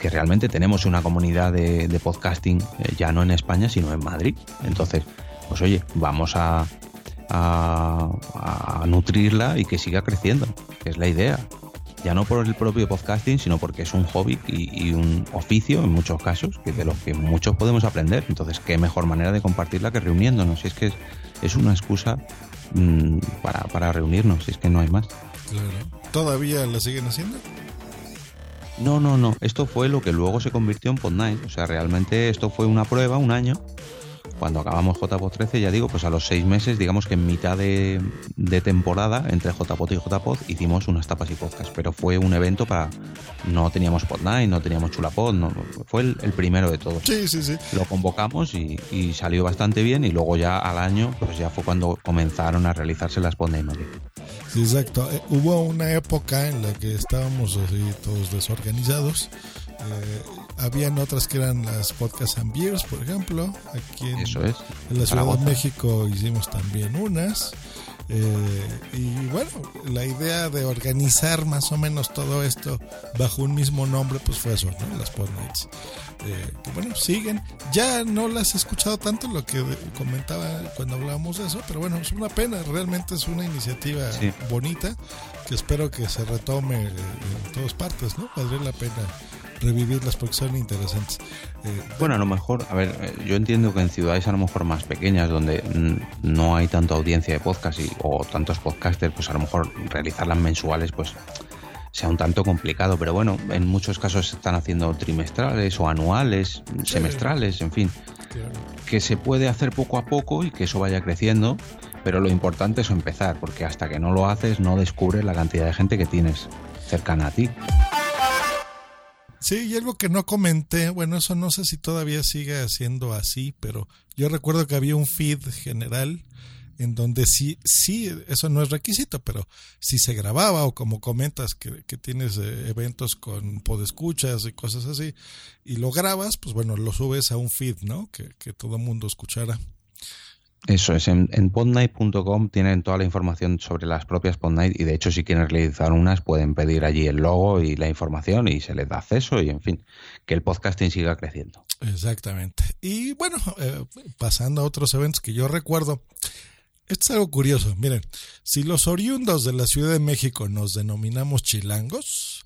que realmente tenemos una comunidad de, podcasting eh, ya no en España sino en Madrid entonces pues oye vamos a, nutrirla y que siga creciendo que es la idea ya no por el propio podcasting, sino porque es un hobby y, un oficio en muchos casos, que de los que muchos podemos aprender. Entonces, qué mejor manera de compartirla que reuniéndonos. Si es que es, una excusa mm, para, reunirnos, si es que no hay más. ¿Todavía la siguen haciendo? No, no, no. Esto fue lo que luego se convirtió en Pod Night. O sea, realmente esto fue una prueba, un año. Cuando acabamos JPod 13, ya digo, pues a los seis meses, digamos que en mitad de, de temporada, entre JPod y JPod, hicimos unas tapas y podcast. Pero fue un evento para. No teníamos Pod Night, no teníamos Chulapod, no, fue el, el primero de todos. Sí, sí, sí. Lo convocamos y, y salió bastante bien. Y luego ya al año, pues ya fue cuando comenzaron a realizarse las Pod Night Madrid. Sí, exacto. Eh, hubo una época en la que estábamos así todos desorganizados. Eh, habían otras que eran las Podcast and Beers, por ejemplo. Aquí en, Eso es. en la Ciudad de. México hicimos también unas. Eh, y bueno, la idea de organizar más o menos todo esto bajo un mismo nombre, pues fue eso, ¿no? Las Pod Nights. Eh, que bueno, siguen. Ya no las he escuchado tanto lo que comentaba cuando hablábamos de eso, pero bueno, es una pena. Realmente es una iniciativa Sí. bonita que espero que se retome eh, en todas partes, ¿no? Valdría la pena revivirlas porque son interesantes. Eh, Bueno, a lo mejor, a ver, eh, yo entiendo que en ciudades a lo mejor más pequeñas, donde no hay tanta audiencia de podcast y, o tantos podcasters, pues a lo mejor realizarlas mensuales, pues sea un tanto complicado. Pero bueno, en muchos casos se están haciendo trimestrales o anuales, semestrales, en fin, que se puede hacer poco a poco y que eso vaya creciendo. Pero lo importante es empezar, porque hasta que no lo haces no descubres la cantidad de gente que tienes cercana a ti. Sí, y algo que no comenté, bueno, eso no sé si todavía sigue siendo así, pero yo recuerdo que había un feed general en donde sí, sí, eso no es requisito, pero si se grababa o como comentas que, que tienes eh, eventos con podescuchas y cosas así, y lo grabas, pues bueno, lo subes a un feed, ¿no? Que, que todo el mundo escuchara. Eso es, en, en podnight.com tienen toda la información sobre las propias Podnight y de hecho si quieren realizar unas pueden pedir allí el logo y la información y se les da acceso y en fin, que el podcasting siga creciendo. Exactamente. Y bueno, eh, pasando a otros eventos que yo recuerdo, esto es algo curioso. Miren, si los oriundos de la Ciudad de México nos denominamos chilangos,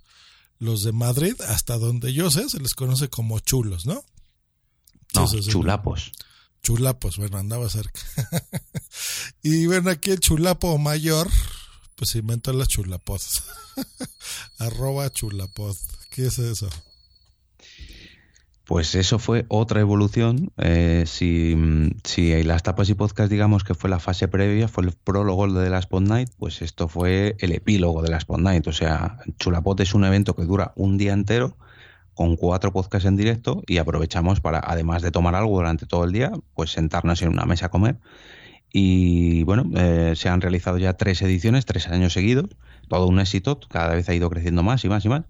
los de Madrid, hasta donde yo sé, se les conoce como chulos, ¿no? No, sí. Chulapos. Bueno, andaba cerca. y bueno, aquí el chulapo mayor, pues inventó las chulapod. Arroba chulapod. ¿Qué es eso? Pues eso fue otra evolución. Eh, si, si las tapas y podcast, digamos que fue la fase previa, fue el prólogo de la Spot Night, pues esto fue el epílogo de la Spot Night. O sea, Chulapot es un evento que dura un día entero con cuatro podcasts en directo y aprovechamos para, además de tomar algo durante todo el día, pues sentarnos en una mesa a comer. Y bueno, eh, se han realizado ya tres ediciones, tres años seguidos, todo un éxito, cada vez ha ido creciendo más y más y más.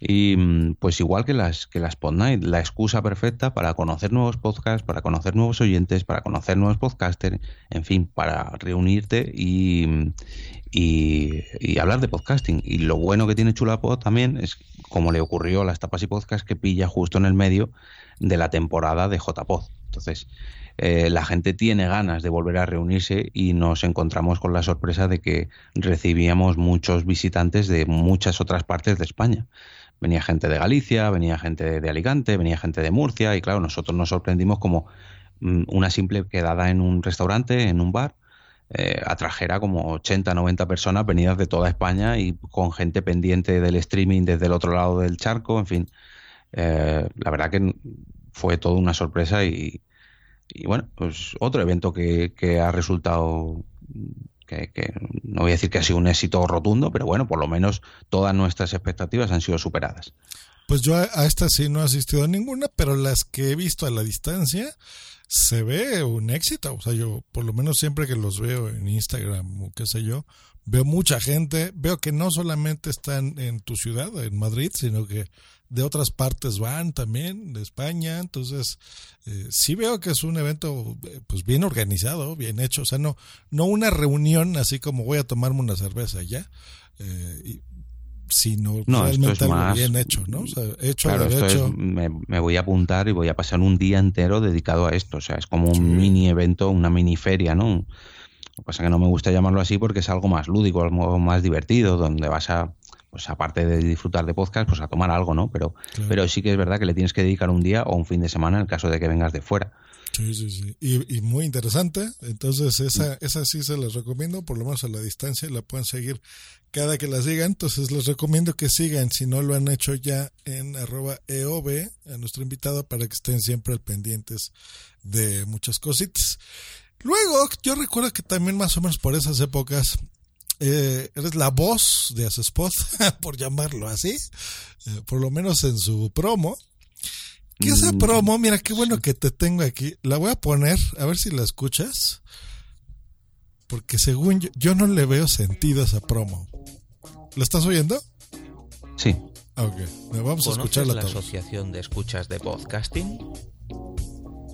Y mm, pues igual que las que las Podnight, la excusa perfecta para conocer nuevos podcasts, para conocer nuevos oyentes, para conocer nuevos podcasters, en fin, para reunirte y, y, hablar de podcasting. Y lo bueno que tiene Chulapod también es, como le ocurrió a las tapas y podcast, que pilla justo en el medio de la temporada de JPod. Entonces, eh, la gente tiene ganas de volver a reunirse y nos encontramos con la sorpresa de que recibíamos muchos visitantes de muchas otras partes de España. Venía gente de Galicia, venía gente de Alicante, venía gente de Murcia y claro, nosotros nos sorprendimos como mm, una simple quedada en un restaurante, en un bar, eh, atrajera como 80, 90 personas venidas de toda España y con gente pendiente del streaming desde el otro lado del charco, en fin. Eh, la verdad que fue toda una sorpresa y, y bueno, pues otro evento que, que ha resultado que, no voy a decir que ha sido un éxito rotundo, pero bueno, por lo menos todas nuestras expectativas han sido superadas. Pues yo a, esta sí no he asistido a ninguna, pero las que he visto a la distancia se ve un éxito. O sea, yo por lo menos siempre que los veo en Instagram o qué sé yo, veo mucha gente, veo que no solamente están en tu ciudad, en Madrid, sino que de otras partes van también, de España, entonces eh, sí veo que es un evento eh, pues bien organizado, bien hecho, o sea, no, no una reunión así como voy a tomarme una cerveza ya, eh, sino realmente algo bien hecho, ¿no? O sea, hecho claro, esto me, me, voy a apuntar y voy a pasar un día entero dedicado a esto, o sea, es como un mini evento, una mini feria, ¿no? Lo que pasa es que no me gusta llamarlo así porque es algo más lúdico, algo más divertido, donde vas a pues aparte de disfrutar de podcast, pues a tomar algo, ¿no? Pero, pero sí que es verdad que le tienes que dedicar un día o un fin de semana en el caso de que vengas de fuera. Sí, sí, sí. Y, muy interesante. Entonces, esa, esa sí se las recomiendo, por lo menos a la distancia, la pueden seguir cada que la sigan. Entonces, les recomiendo que sigan, si no lo han hecho ya, en arroba EOB, a nuestro invitado, para que estén siempre al pendientes de muchas cositas. Luego, yo recuerdo que también más o menos por esas épocas eh, eres la voz de Asespot, por llamarlo así, eh, por lo menos en su promo. Que esa mm. promo, mira qué bueno que te tengo aquí. La voy a poner, a ver si la escuchas. Porque según yo, yo no le veo sentido a esa promo. ¿La estás oyendo? Sí. Ok, vamos a escucharla. la Asociación de Escuchas de Podcasting?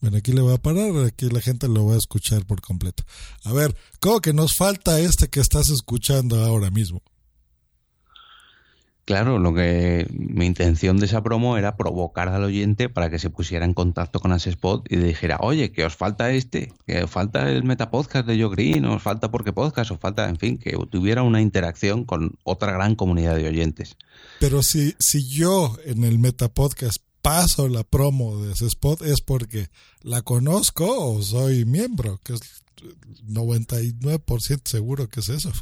Bueno, aquí le voy a parar, aquí la gente lo va a escuchar por completo. A ver, ¿cómo que nos falta este que estás escuchando ahora mismo? Claro, lo que mi intención de esa promo era provocar al oyente para que se pusiera en contacto con Asespot y dijera, oye, que os falta este, que os falta el Metapodcast de Joe Green, os falta Porque Podcast, os falta, en fin, que tuviera una interacción con otra gran comunidad de oyentes. Pero si, si yo en el Metapodcast paso la promo de ese spot es porque la conozco o soy miembro, que es 99% seguro que es eso.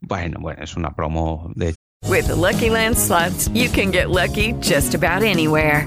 bueno, bueno, es una promo de With Lucky Land slots, you can get lucky just about anywhere.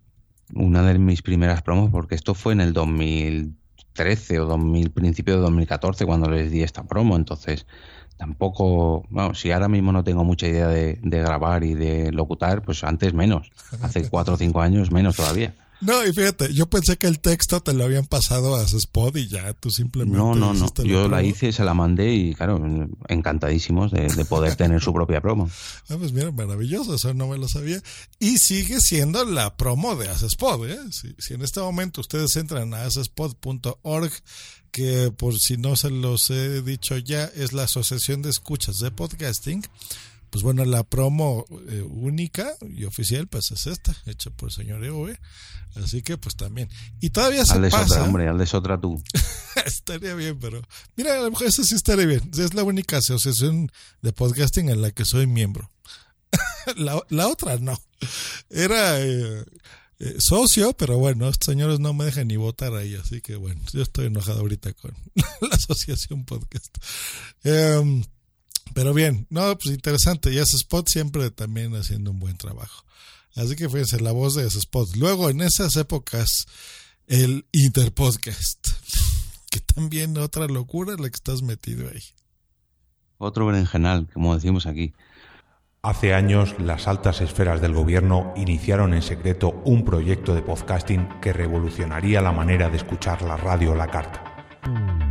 una de mis primeras promos porque esto fue en el 2013 o 2000, principio de 2014 cuando les di esta promo, entonces tampoco, bueno, si ahora mismo no tengo mucha idea de, grabar y de locutar, pues antes menos, hace cuatro o cinco años menos todavía. No, y fíjate, yo pensé que el texto te lo habían pasado a Spot y ya tú simplemente. No, no, no. Yo la promo. hice, se la mandé y, claro, encantadísimos de, de poder tener su propia promo. Ah, pues mira, maravilloso, eso no me lo sabía. Y sigue siendo la promo de Asespod, ¿eh? Si, si en este momento ustedes entran a asespod.org, que por si no se los he dicho ya, es la Asociación de Escuchas de Podcasting, pues bueno, la promo eh, única y oficial, pues es esta, hecha por el señor EOB. Así que, pues también. Y todavía se de pasa. otra, hombre, al de otra tú. estaría bien, pero. Mira, a lo mejor eso sí estaría bien. Es la única asociación de podcasting en la que soy miembro. la, la otra no. Era eh, eh, socio, pero bueno, estos señores no me dejan ni votar ahí, así que bueno, yo estoy enojado ahorita con la asociación podcast. Em, pero bien, no, pues interesante. Y ese spot siempre también haciendo un buen trabajo. Así que fíjense, la voz de ese spot. Luego, en esas épocas, el Interpodcast. Que también otra locura la que estás metido ahí. Otro berenjenal, como decimos aquí. Hace años, las altas esferas del gobierno iniciaron en secreto un proyecto de podcasting que revolucionaría la manera de escuchar la radio a la carta.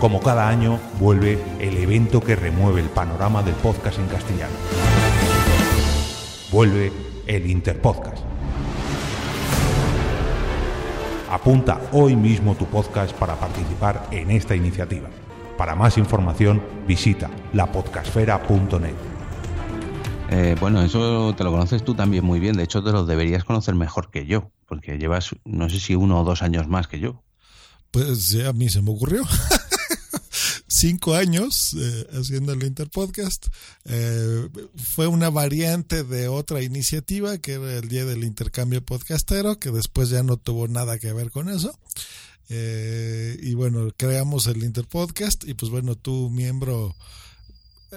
Como cada año, vuelve el evento que remueve el panorama del podcast en castellano. Vuelve el Interpodcast. Apunta hoy mismo tu podcast para participar en esta iniciativa. Para más información, visita lapodcasfera.net. Eh, bueno, eso te lo conoces tú también muy bien. De hecho, te lo deberías conocer mejor que yo, porque llevas, no sé si uno o dos años más que yo. Pues a mí se me ocurrió. Cinco años eh, haciendo el Interpodcast. Eh, fue una variante de otra iniciativa que era el Día del Intercambio Podcastero, que después ya no tuvo nada que ver con eso. Eh, y bueno, creamos el Interpodcast y pues bueno, tú miembro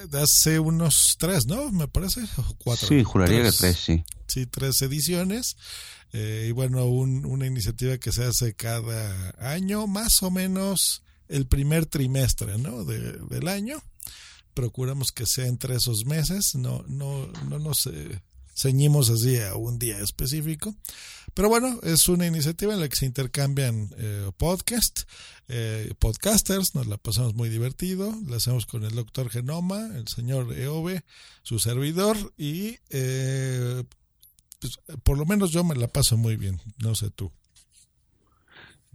de hace unos tres, ¿no? Me parece. o Cuatro. Sí, juraría que tres, sí. Sí, tres ediciones. Eh, y bueno, un- una iniciativa que se hace cada año, más o menos el primer trimestre ¿no? de- del año. Procuramos que sea entre esos meses, no, no, no nos eh, ceñimos así a un día específico. Pero bueno, es una iniciativa en la que se intercambian eh, podcast, eh, podcasters, nos la pasamos muy divertido, la hacemos con el doctor Genoma, el señor Eove, su servidor, y eh, pues, por lo menos yo me la paso muy bien, no sé tú.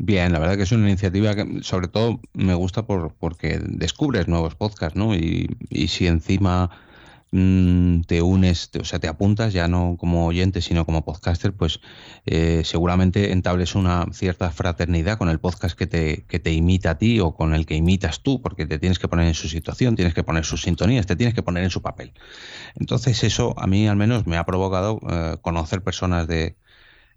Bien, la verdad que es una iniciativa que sobre todo me gusta por, porque descubres nuevos podcasts, ¿no? Y, y si encima mm, te unes, o sea, te apuntas ya no como oyente, sino como podcaster, pues eh, seguramente entables una cierta fraternidad con el podcast que te, que te imita a ti o con el que imitas tú, porque te tienes que poner en su situación, tienes que poner sus sintonías, te tienes que poner en su papel. Entonces eso a mí al menos me ha provocado eh, conocer personas de,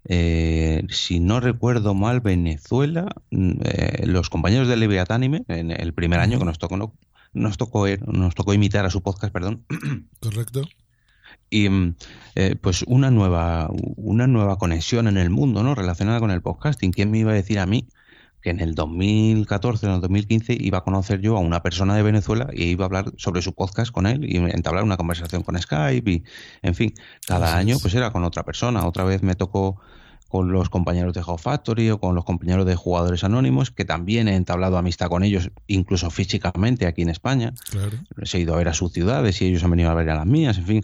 eh, si no recuerdo mal, Venezuela, mm, eh, los compañeros de Leviatánime, en el primer año que nos tocó, no- nos tocó, eh, nos tocó imitar a su podcast, perdón, Correcto. y mm, eh, pues una nueva, una nueva conexión en el mundo, ¿no? Relacionada con el podcasting. ¿Quién me iba a decir a mí que en el 2014 o en el 2015 iba a conocer yo a una persona de Venezuela y iba a hablar sobre su podcast con él y entablar una conversación con Skype y, en fin, cada año pues era con otra persona. Otra vez me tocó con los compañeros de How Factory o con los compañeros de Jugadores Anónimos, que también he entablado amistad con ellos, incluso físicamente aquí en España. Claro. Les he ido a ver a sus ciudades y ellos han venido a ver a las mías, en fin.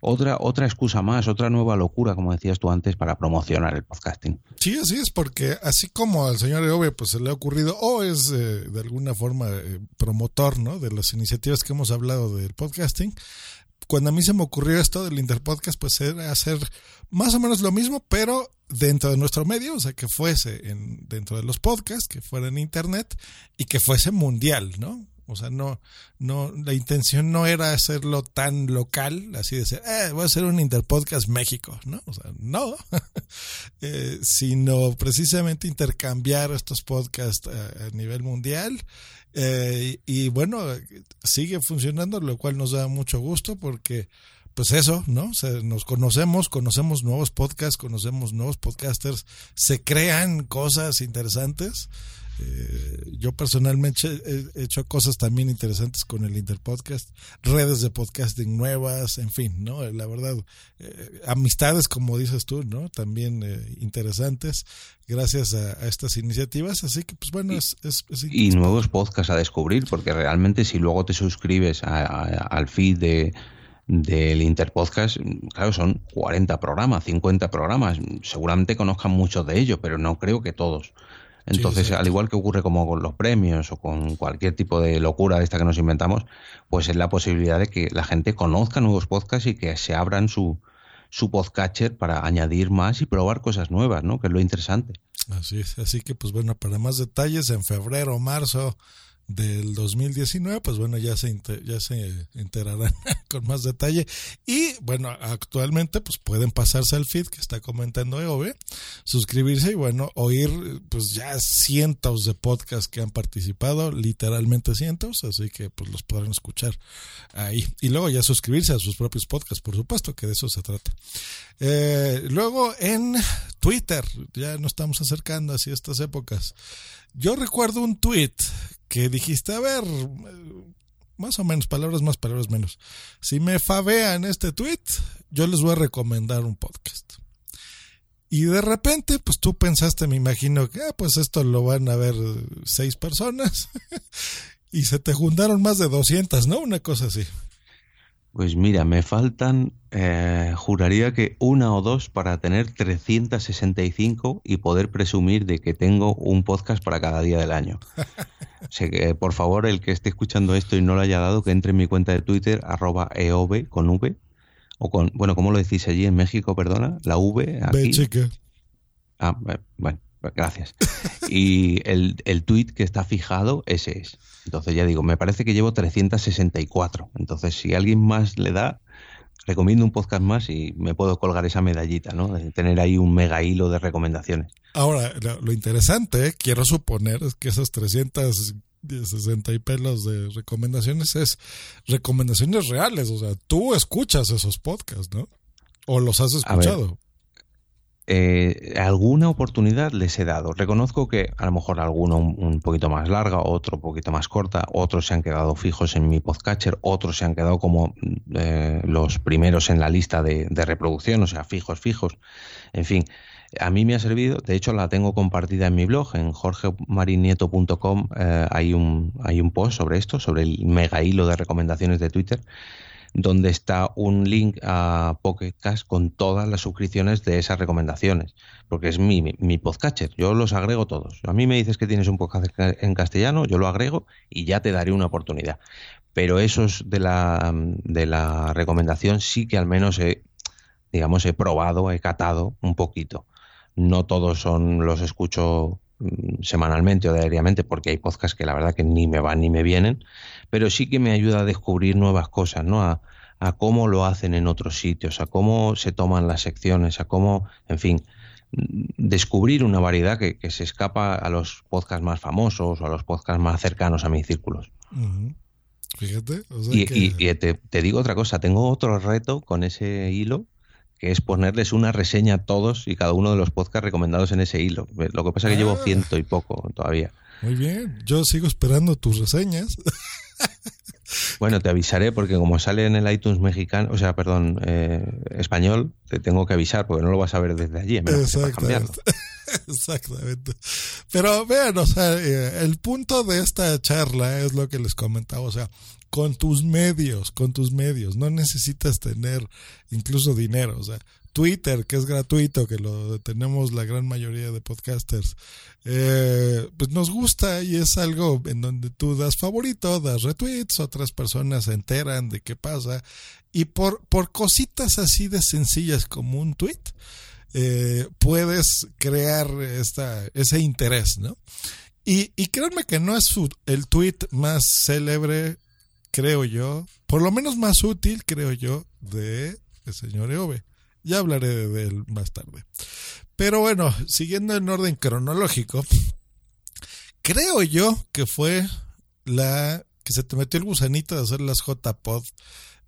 Otra, otra excusa más, otra nueva locura, como decías tú antes, para promocionar el podcasting. Sí, así es, porque así como al señor Eove pues se le ha ocurrido, o es eh, de alguna forma eh, promotor, ¿no? De las iniciativas que hemos hablado del podcasting, cuando a mí se me ocurrió esto del Interpodcast, pues era hacer más o menos lo mismo, pero dentro de nuestro medio, o sea, que fuese en, dentro de los podcasts, que fuera en Internet y que fuese mundial, ¿no? O sea, no, no, la intención no era hacerlo tan local, así de decir, eh, voy a hacer un Interpodcast México, ¿no? O sea, no, eh, sino precisamente intercambiar estos podcasts a, a nivel mundial. Eh, y bueno, sigue funcionando, lo cual nos da mucho gusto porque pues eso, ¿no? O sea, nos conocemos, conocemos nuevos podcasts, conocemos nuevos podcasters, se crean cosas interesantes. Eh, yo personalmente he hecho cosas también interesantes con el Interpodcast, redes de podcasting nuevas, en fin, ¿no? La verdad, eh, amistades, como dices tú, ¿no? También eh, interesantes gracias a, a, estas iniciativas. Así que, pues bueno, es, es, es Y nuevos podcasts a descubrir, porque realmente si luego te suscribes a, a, al feed de del Interpodcast, claro, son 40 programas, 50 programas. Seguramente conozcan muchos de ellos, pero no creo que todos. Entonces, sí, al igual que ocurre como con los premios o con cualquier tipo de locura de esta que nos inventamos, pues es la posibilidad de que la gente conozca nuevos podcasts y que se abran su, su podcatcher para añadir más y probar cosas nuevas, ¿no? Que es lo interesante. Así es. Así que, pues bueno, para más detalles, en febrero o marzo del 2019, pues bueno, ya se, ya se enterarán con más detalle. Y bueno, actualmente pues pueden pasarse al feed que está comentando EOB, suscribirse y bueno, oír pues ya cientos de podcasts que han participado, literalmente cientos, así que pues los podrán escuchar ahí. Y luego ya suscribirse a sus propios podcasts, por supuesto, que de eso se trata. Eh, luego en Twitter, ya nos estamos acercando hacia estas épocas. Yo recuerdo un tweet que dijiste, a ver, más o menos, palabras más, palabras menos. Si me favean este tweet, yo les voy a recomendar un podcast. Y de repente, pues tú pensaste, me imagino que, ah, pues esto lo van a ver seis personas. y se te juntaron más de 200, ¿no? Una cosa así. Pues mira, me faltan, eh, juraría que una o dos para tener 365 y poder presumir de que tengo un podcast para cada día del año. o sea que, por favor, el que esté escuchando esto y no lo haya dado, que entre en mi cuenta de Twitter, arroba eov con V, o con, bueno, ¿cómo lo decís allí en México, perdona? La V. Aquí. Chica. Ah, bueno, gracias. Y el, el tweet que está fijado, ese es. Entonces ya digo, me parece que llevo 364. Entonces, si alguien más le da, recomiendo un podcast más y me puedo colgar esa medallita, ¿no? De tener ahí un mega hilo de recomendaciones. Ahora, lo, lo interesante, quiero suponer, es que esas 360 y pelos de recomendaciones es recomendaciones reales. O sea, tú escuchas esos podcasts, ¿no? O los has escuchado. Eh, alguna oportunidad les he dado. Reconozco que a lo mejor alguno un, poquito más larga, otro un poquito más corta, otros se han quedado fijos en mi podcatcher, otros se han quedado como eh, los primeros en la lista de, de, reproducción, o sea, fijos, fijos. En fin, a mí me ha servido, de hecho la tengo compartida en mi blog, en jorgemarinieto.com eh, hay, un, hay un post sobre esto, sobre el mega hilo de recomendaciones de Twitter donde está un link a Pocket Cast con todas las suscripciones de esas recomendaciones, porque es mi, mi, mi, podcatcher, yo los agrego todos. A mí me dices que tienes un podcast en castellano, yo lo agrego y ya te daré una oportunidad. Pero esos de la, de la recomendación sí que al menos he, digamos, he probado, he catado un poquito. No todos son, los escucho semanalmente o diariamente porque hay podcasts que la verdad que ni me van ni me vienen, pero sí que me ayuda a descubrir nuevas cosas, ¿no? A, a cómo lo hacen en otros sitios, a cómo se toman las secciones, a cómo, en fin, descubrir una variedad que, que se escapa a los podcasts más famosos o a los podcasts más cercanos a mis círculos. Uh -huh. Fíjate. O sea y, que... y, y te, te, digo otra cosa, tengo otro reto con ese hilo que es ponerles una reseña a todos y cada uno de los podcasts recomendados en ese hilo. Lo que pasa es que ah. llevo ciento y poco todavía. Muy bien, yo sigo esperando tus reseñas. Bueno, te avisaré porque como sale en el iTunes mexicano, o sea, perdón, eh, español, te tengo que avisar porque no lo vas a ver desde allí. Exactamente. Exactamente. Pero vean, o sea, eh, el punto de esta charla es lo que les comentaba, o sea, con tus medios, con tus medios, no necesitas tener incluso dinero, o sea, Twitter, que es gratuito, que lo tenemos la gran mayoría de podcasters, eh, pues nos gusta y es algo en donde tú das favorito, das retweets, otras personas se enteran de qué pasa y por, por cositas así de sencillas como un tweet, eh, puedes crear esta, ese interés, ¿no? Y, créanme que no es el tweet más célebre, creo yo, por lo menos más útil, creo yo, de el señor Eove. Ya hablaré de, de él más tarde. Pero bueno, siguiendo en orden cronológico, creo yo que fue la que se te metió el gusanito de hacer las JPod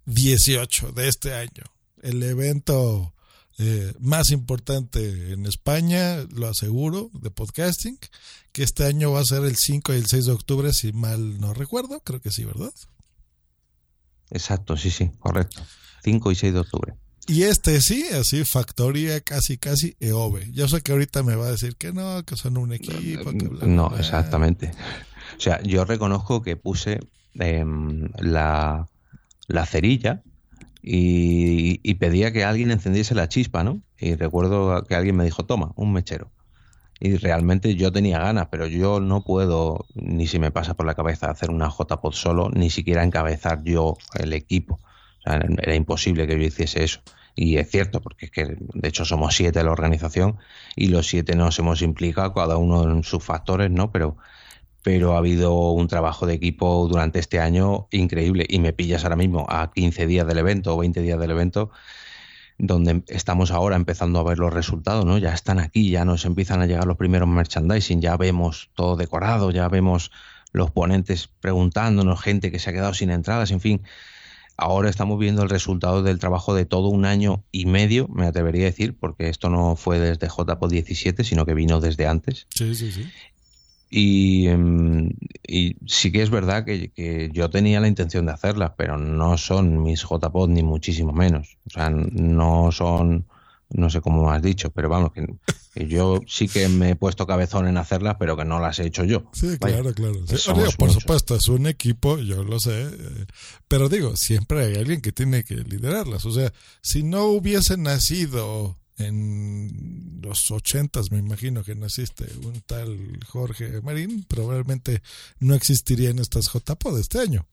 18 de este año. El evento eh, más importante en España, lo aseguro, de podcasting, que este año va a ser el 5 y el 6 de octubre, si mal no recuerdo, creo que sí, ¿verdad? Exacto, sí, sí, correcto. 5 y 6 de octubre. Y este sí, así, factoría casi, casi EOVE. Yo sé que ahorita me va a decir que no, que son un equipo, que bla, No, bla, exactamente. O sea, yo reconozco que puse em, la, la cerilla y, pedía que alguien encendiese la chispa, ¿no? Y recuerdo que alguien me dijo, toma, un mechero. Y realmente yo tenía ganas, pero yo no puedo, ni si me pasa por la cabeza hacer una JPod solo, ni siquiera encabezar yo el equipo. O sea, era imposible que yo hiciese eso. Y es cierto, porque es que de hecho somos siete la organización y los siete nos hemos implicado, cada uno en sus factores, ¿no? Pero, pero ha habido un trabajo de equipo durante este año increíble y me pillas ahora mismo a 15 días del evento o 20 días del evento donde estamos ahora empezando a ver los resultados, ¿no? Ya están aquí, ya nos empiezan a llegar los primeros merchandising, ya vemos todo decorado, ya vemos los ponentes preguntándonos, gente que se ha quedado sin entradas, en fin. Ahora estamos viendo el resultado del trabajo de todo un año y medio, me atrevería a decir, porque esto no fue desde JPO 17, sino que vino desde antes. Sí, sí, sí. Y, em, y sí que es verdad que, que yo tenía la intención de hacerlas, pero no son mis JPod ni muchísimo menos. O sea, no son, no sé cómo has dicho, pero vamos, que, que yo sí que me he puesto cabezón en hacerlas, pero que no las he hecho yo. Sí, Vaya, claro, claro. Sí, digo, por muchos. supuesto, es un equipo, yo lo sé, eh, pero digo, siempre hay alguien que tiene que liderarlas. O sea, si no hubiese nacido en los ochentas, me imagino que naciste, un tal Jorge Marín, probablemente no existirían estas JPO de este año.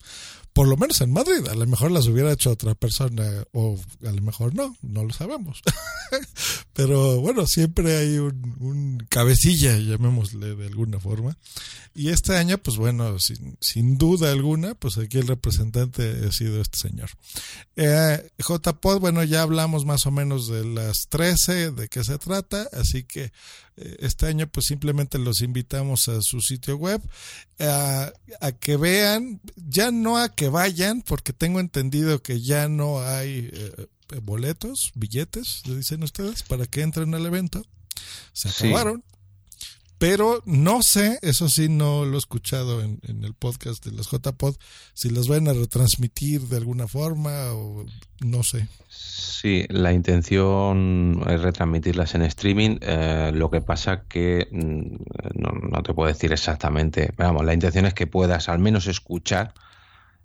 Por lo menos en Madrid, a lo mejor las hubiera hecho otra persona, o a lo mejor no, no lo sabemos. Pero bueno, siempre hay un, cabecilla, llamémosle de alguna forma. Y este año, pues bueno, sin, sin duda alguna, pues aquí el representante ha sido este señor. Eh, JPod, bueno, ya hablamos más o menos de las 13, de qué se trata, así que este año pues simplemente los invitamos a su sitio web, a, a que vean, ya no a que vayan, porque tengo entendido que ya no hay eh, boletos, billetes, le dicen ustedes, para que entren al evento. Se acabaron. Pero no sé, eso sí no lo he escuchado en, en el podcast de los JPod, si las van a retransmitir de alguna forma o no sé. Sí, la intención es retransmitirlas en streaming. eh, lo que pasa que mm, no, no te puedo decir exactamente. Vamos, la intención es que puedas al menos escuchar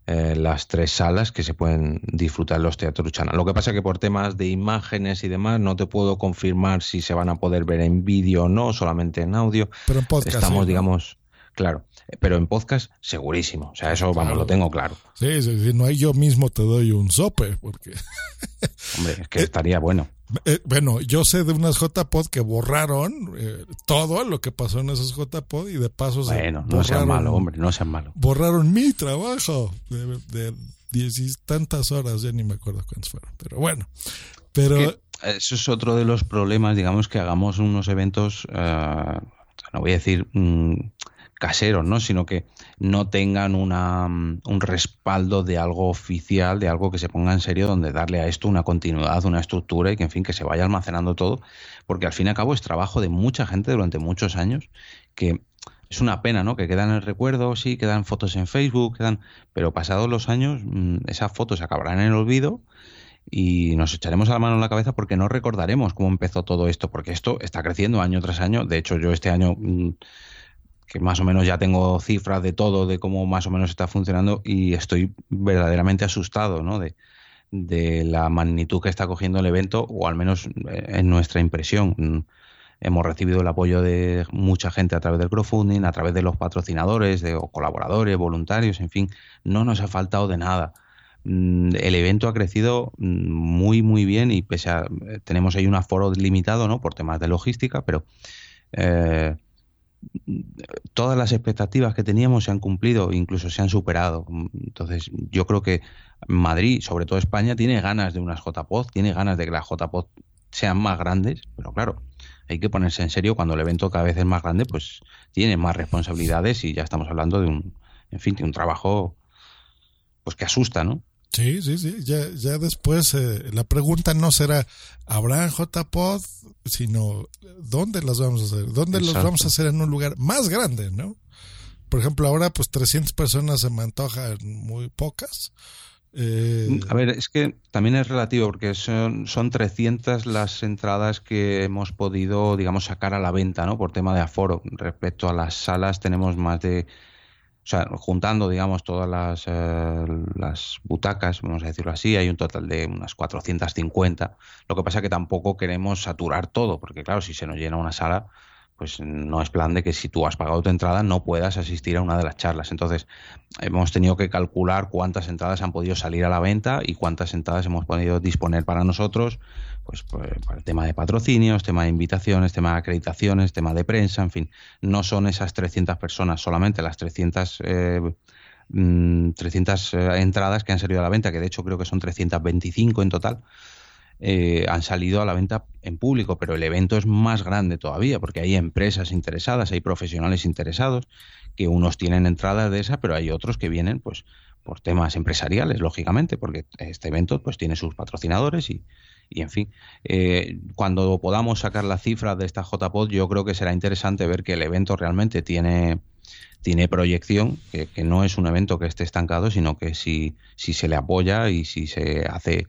eh, las tres salas que se pueden disfrutar en los teatros Luchana. Lo que pasa que por temas de imágenes y demás no te puedo confirmar si se van a poder ver en vídeo o no, solamente en audio. Pero en podcast, Estamos, digamos, claro. Pero en podcast, segurísimo. O sea, eso, vamos, lo tengo claro. Sí, no hay yo mismo te doy un sope, porque... Hombre, es que estaría bueno. Eh, bueno, yo sé de unas JPod que borraron eh, todo lo que pasó en esas JPod y de paso se Bueno, no borraron- malo, hombre, no seas malo. Borraron mi trabajo de, de diez y tantas horas, ya ni me acuerdo cuántas fueron, pero bueno. Pero que eso es otro de los problemas, digamos, que hagamos unos eventos, eh, no voy a decir mm, caseros, ¿no? Sino que no tengan una, mm, un respaldo de algo oficial, de algo que se ponga en serio, donde darle a esto una continuidad, una estructura y que, en fin, que se vaya almacenando todo, porque al fin y al cabo es trabajo de mucha gente durante muchos años que es una pena, ¿no? Que quedan en el recuerdo, sí, quedan fotos en Facebook, quedan, pero pasados los años, mm, esas fotos acabarán en el olvido y nos echaremos a la mano en la cabeza porque no recordaremos cómo empezó todo esto, porque esto está creciendo año tras año. De hecho, yo este año, mm, que más o menos ya tengo cifras de todo, de cómo más o menos está funcionando, y estoy verdaderamente asustado, ¿no? De, de la magnitud que está cogiendo el evento, o al menos eh, en nuestra impresión. Mm, Hemos recibido el apoyo de mucha gente a través del crowdfunding, a través de los patrocinadores, de o colaboradores, voluntarios, en fin, no nos ha faltado de nada. Mm, El evento ha crecido mm, muy, muy bien y pese a, eh, tenemos ahí un aforo limitado, ¿no? Por temas de logística, pero eh, todas las expectativas que teníamos se han cumplido, incluso se han superado. Entonces, yo creo que Madrid, sobre todo España, tiene ganas de unas JPOD, tiene ganas de que las JPOD sean más grandes, pero claro, hay que ponerse en serio cuando el evento cada vez es más grande, pues tiene más responsabilidades y ya estamos hablando de un, en fin, de un trabajo pues que asusta, ¿no? Sí, sí, sí. Ya, ya después eh, la pregunta no será, ¿habrá JPod? Sino, ¿dónde las vamos a hacer? ¿Dónde las vamos a hacer en un lugar más grande, no? Por ejemplo, ahora pues 300 personas se me antojan muy pocas. Eh, a ver, es que también es relativo porque son, son 300 las entradas que hemos podido, digamos, sacar a la venta, ¿no? Por tema de aforo. Respecto a las salas tenemos más de o sea, juntando, digamos, todas las, eh, las butacas, vamos a decirlo así, hay un total de unas 450. Lo que pasa es que tampoco queremos saturar todo, porque claro, si se nos llena una sala, pues no es plan de que si tú has pagado tu entrada no puedas asistir a una de las charlas. Entonces, hemos tenido que calcular cuántas entradas han podido salir a la venta y cuántas entradas hemos podido disponer para nosotros, pues, pues el tema de patrocinios, tema de invitaciones, tema de acreditaciones, tema de prensa, en fin, no son esas 300 personas, solamente las 300 eh, 300 mm, eh, entradas que han salido a la venta, que de hecho creo que son 325 en total, eh, han salido a la venta en público, pero el evento es más grande todavía porque hay empresas interesadas, hay profesionales interesados, que unos tienen entradas de esa, pero hay otros que vienen pues por temas empresariales, lógicamente, porque este evento pues tiene sus patrocinadores y, y en fin, eh, cuando podamos sacar la cifra de esta JPod, yo creo que será interesante ver que el evento realmente tiene, tiene proyección, que, que, no es un evento que esté estancado, sino que si, si se le apoya y si se hace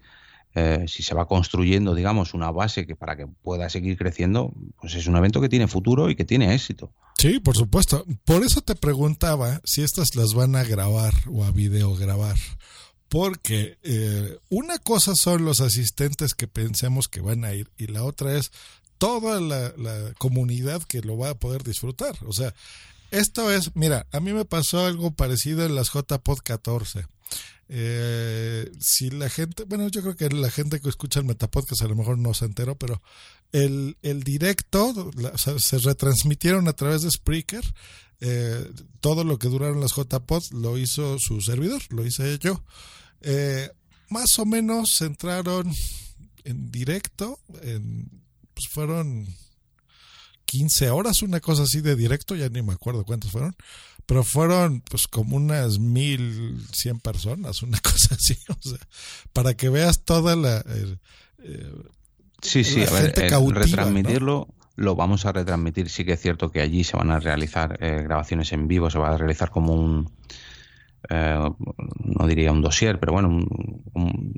eh, si se va construyendo, digamos, una base que para que pueda seguir creciendo, pues es un evento que tiene futuro y que tiene éxito. Sí, por supuesto. Por eso te preguntaba si estas las van a grabar o a videograbar. Porque eh, una cosa son los asistentes que pensemos que van a ir y la otra es toda la, comunidad que lo va a poder disfrutar. O sea, esto es, mira, a mí me pasó algo parecido en las JPod 14. Eh, si la gente, bueno, yo creo que la gente que escucha el Metapodcast a lo mejor no se enteró, pero el, el directo se retransmitieron a través de Spreaker. Eh, todo lo que duraron las JPod lo hizo su servidor, lo hice yo. Eh, más o menos entraron en directo, en, pues fueron 15 horas, una cosa así de directo, ya ni me acuerdo cuántas fueron pero fueron pues como unas mil cien personas, una cosa así, o sea, para que veas toda la... Eh, sí, sí, a ver, retransmitirlo lo vamos a retransmitir, sí que es cierto que allí se van a realizar eh, grabaciones en vivo, se va a realizar como un... Eh, no diría un dossier, pero bueno,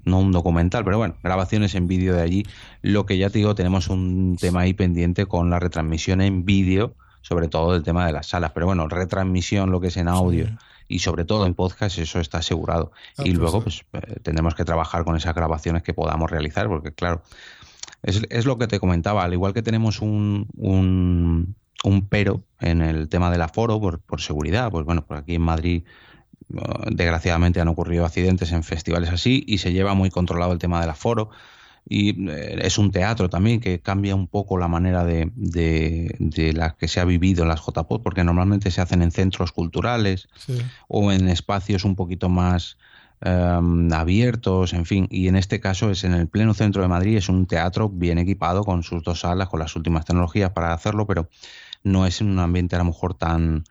no un documental, pero bueno, grabaciones en vídeo de allí. Lo que ya te digo, tenemos un tema ahí pendiente con la retransmisión en vídeo sobre todo el tema de las salas. Pero bueno, retransmisión, lo que es en audio y sobre todo en podcast, eso está asegurado. Ah, y pues luego, pues eh, tendremos que trabajar con esas grabaciones que podamos realizar, porque claro, es, es lo que te comentaba, al igual que tenemos un, un, un pero en el tema del aforo por, por seguridad, pues bueno, por aquí en Madrid desgraciadamente han ocurrido accidentes en festivales así y se lleva muy controlado el tema del aforo. Y eh, es un teatro también que cambia un poco la manera de, de, la que se ha vivido en las JPOD, porque normalmente se hacen en centros culturales o en espacios un poquito más em, abiertos, en fin, y en este caso es en el pleno centro de Madrid, es un teatro bien equipado con sus dos salas, con las últimas tecnologías para hacerlo, pero no es en un ambiente a lo mejor tan,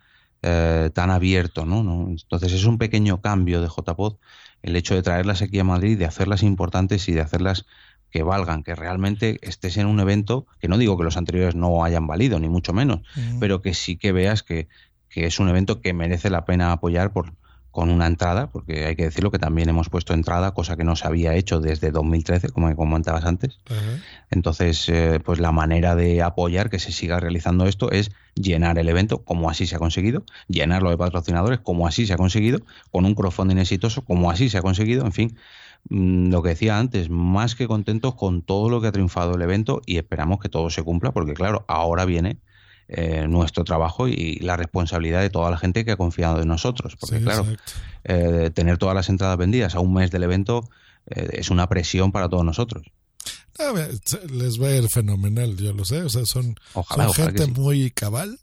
eh, tan abierto, ¿no? ¿no? Entonces es un pequeño cambio de JPOD el hecho de traerlas aquí a Madrid, de hacerlas importantes y de hacerlas que valgan, que realmente estés en un evento, que no digo que los anteriores no hayan valido, ni mucho menos, pero que sí que veas que, que, es un evento que merece la pena apoyar por, con una entrada, porque hay que decirlo que también hemos puesto entrada, cosa que no se había hecho desde 2013, como comentabas antes. Entonces, eh, pues la manera de apoyar que se siga realizando esto es llenar el evento, como así se ha conseguido, llenarlo de patrocinadores, como así se ha conseguido, con un crowdfunding exitoso, como así se ha conseguido, en fin, Mm, lo que decía antes, más que contentos con todo lo que ha triunfado el evento y esperamos que todo se cumpla porque claro, ahora viene eh, nuestro trabajo y la responsabilidad de toda la gente que ha confiado en nosotros. Porque claro, eh, tener todas las entradas vendidas a un mes del evento eh, es una presión para todos nosotros. A ver, se- les va a ir fenomenal, yo lo sé. O sea, son, Ojalá, son ojalá gente sí. muy cabal.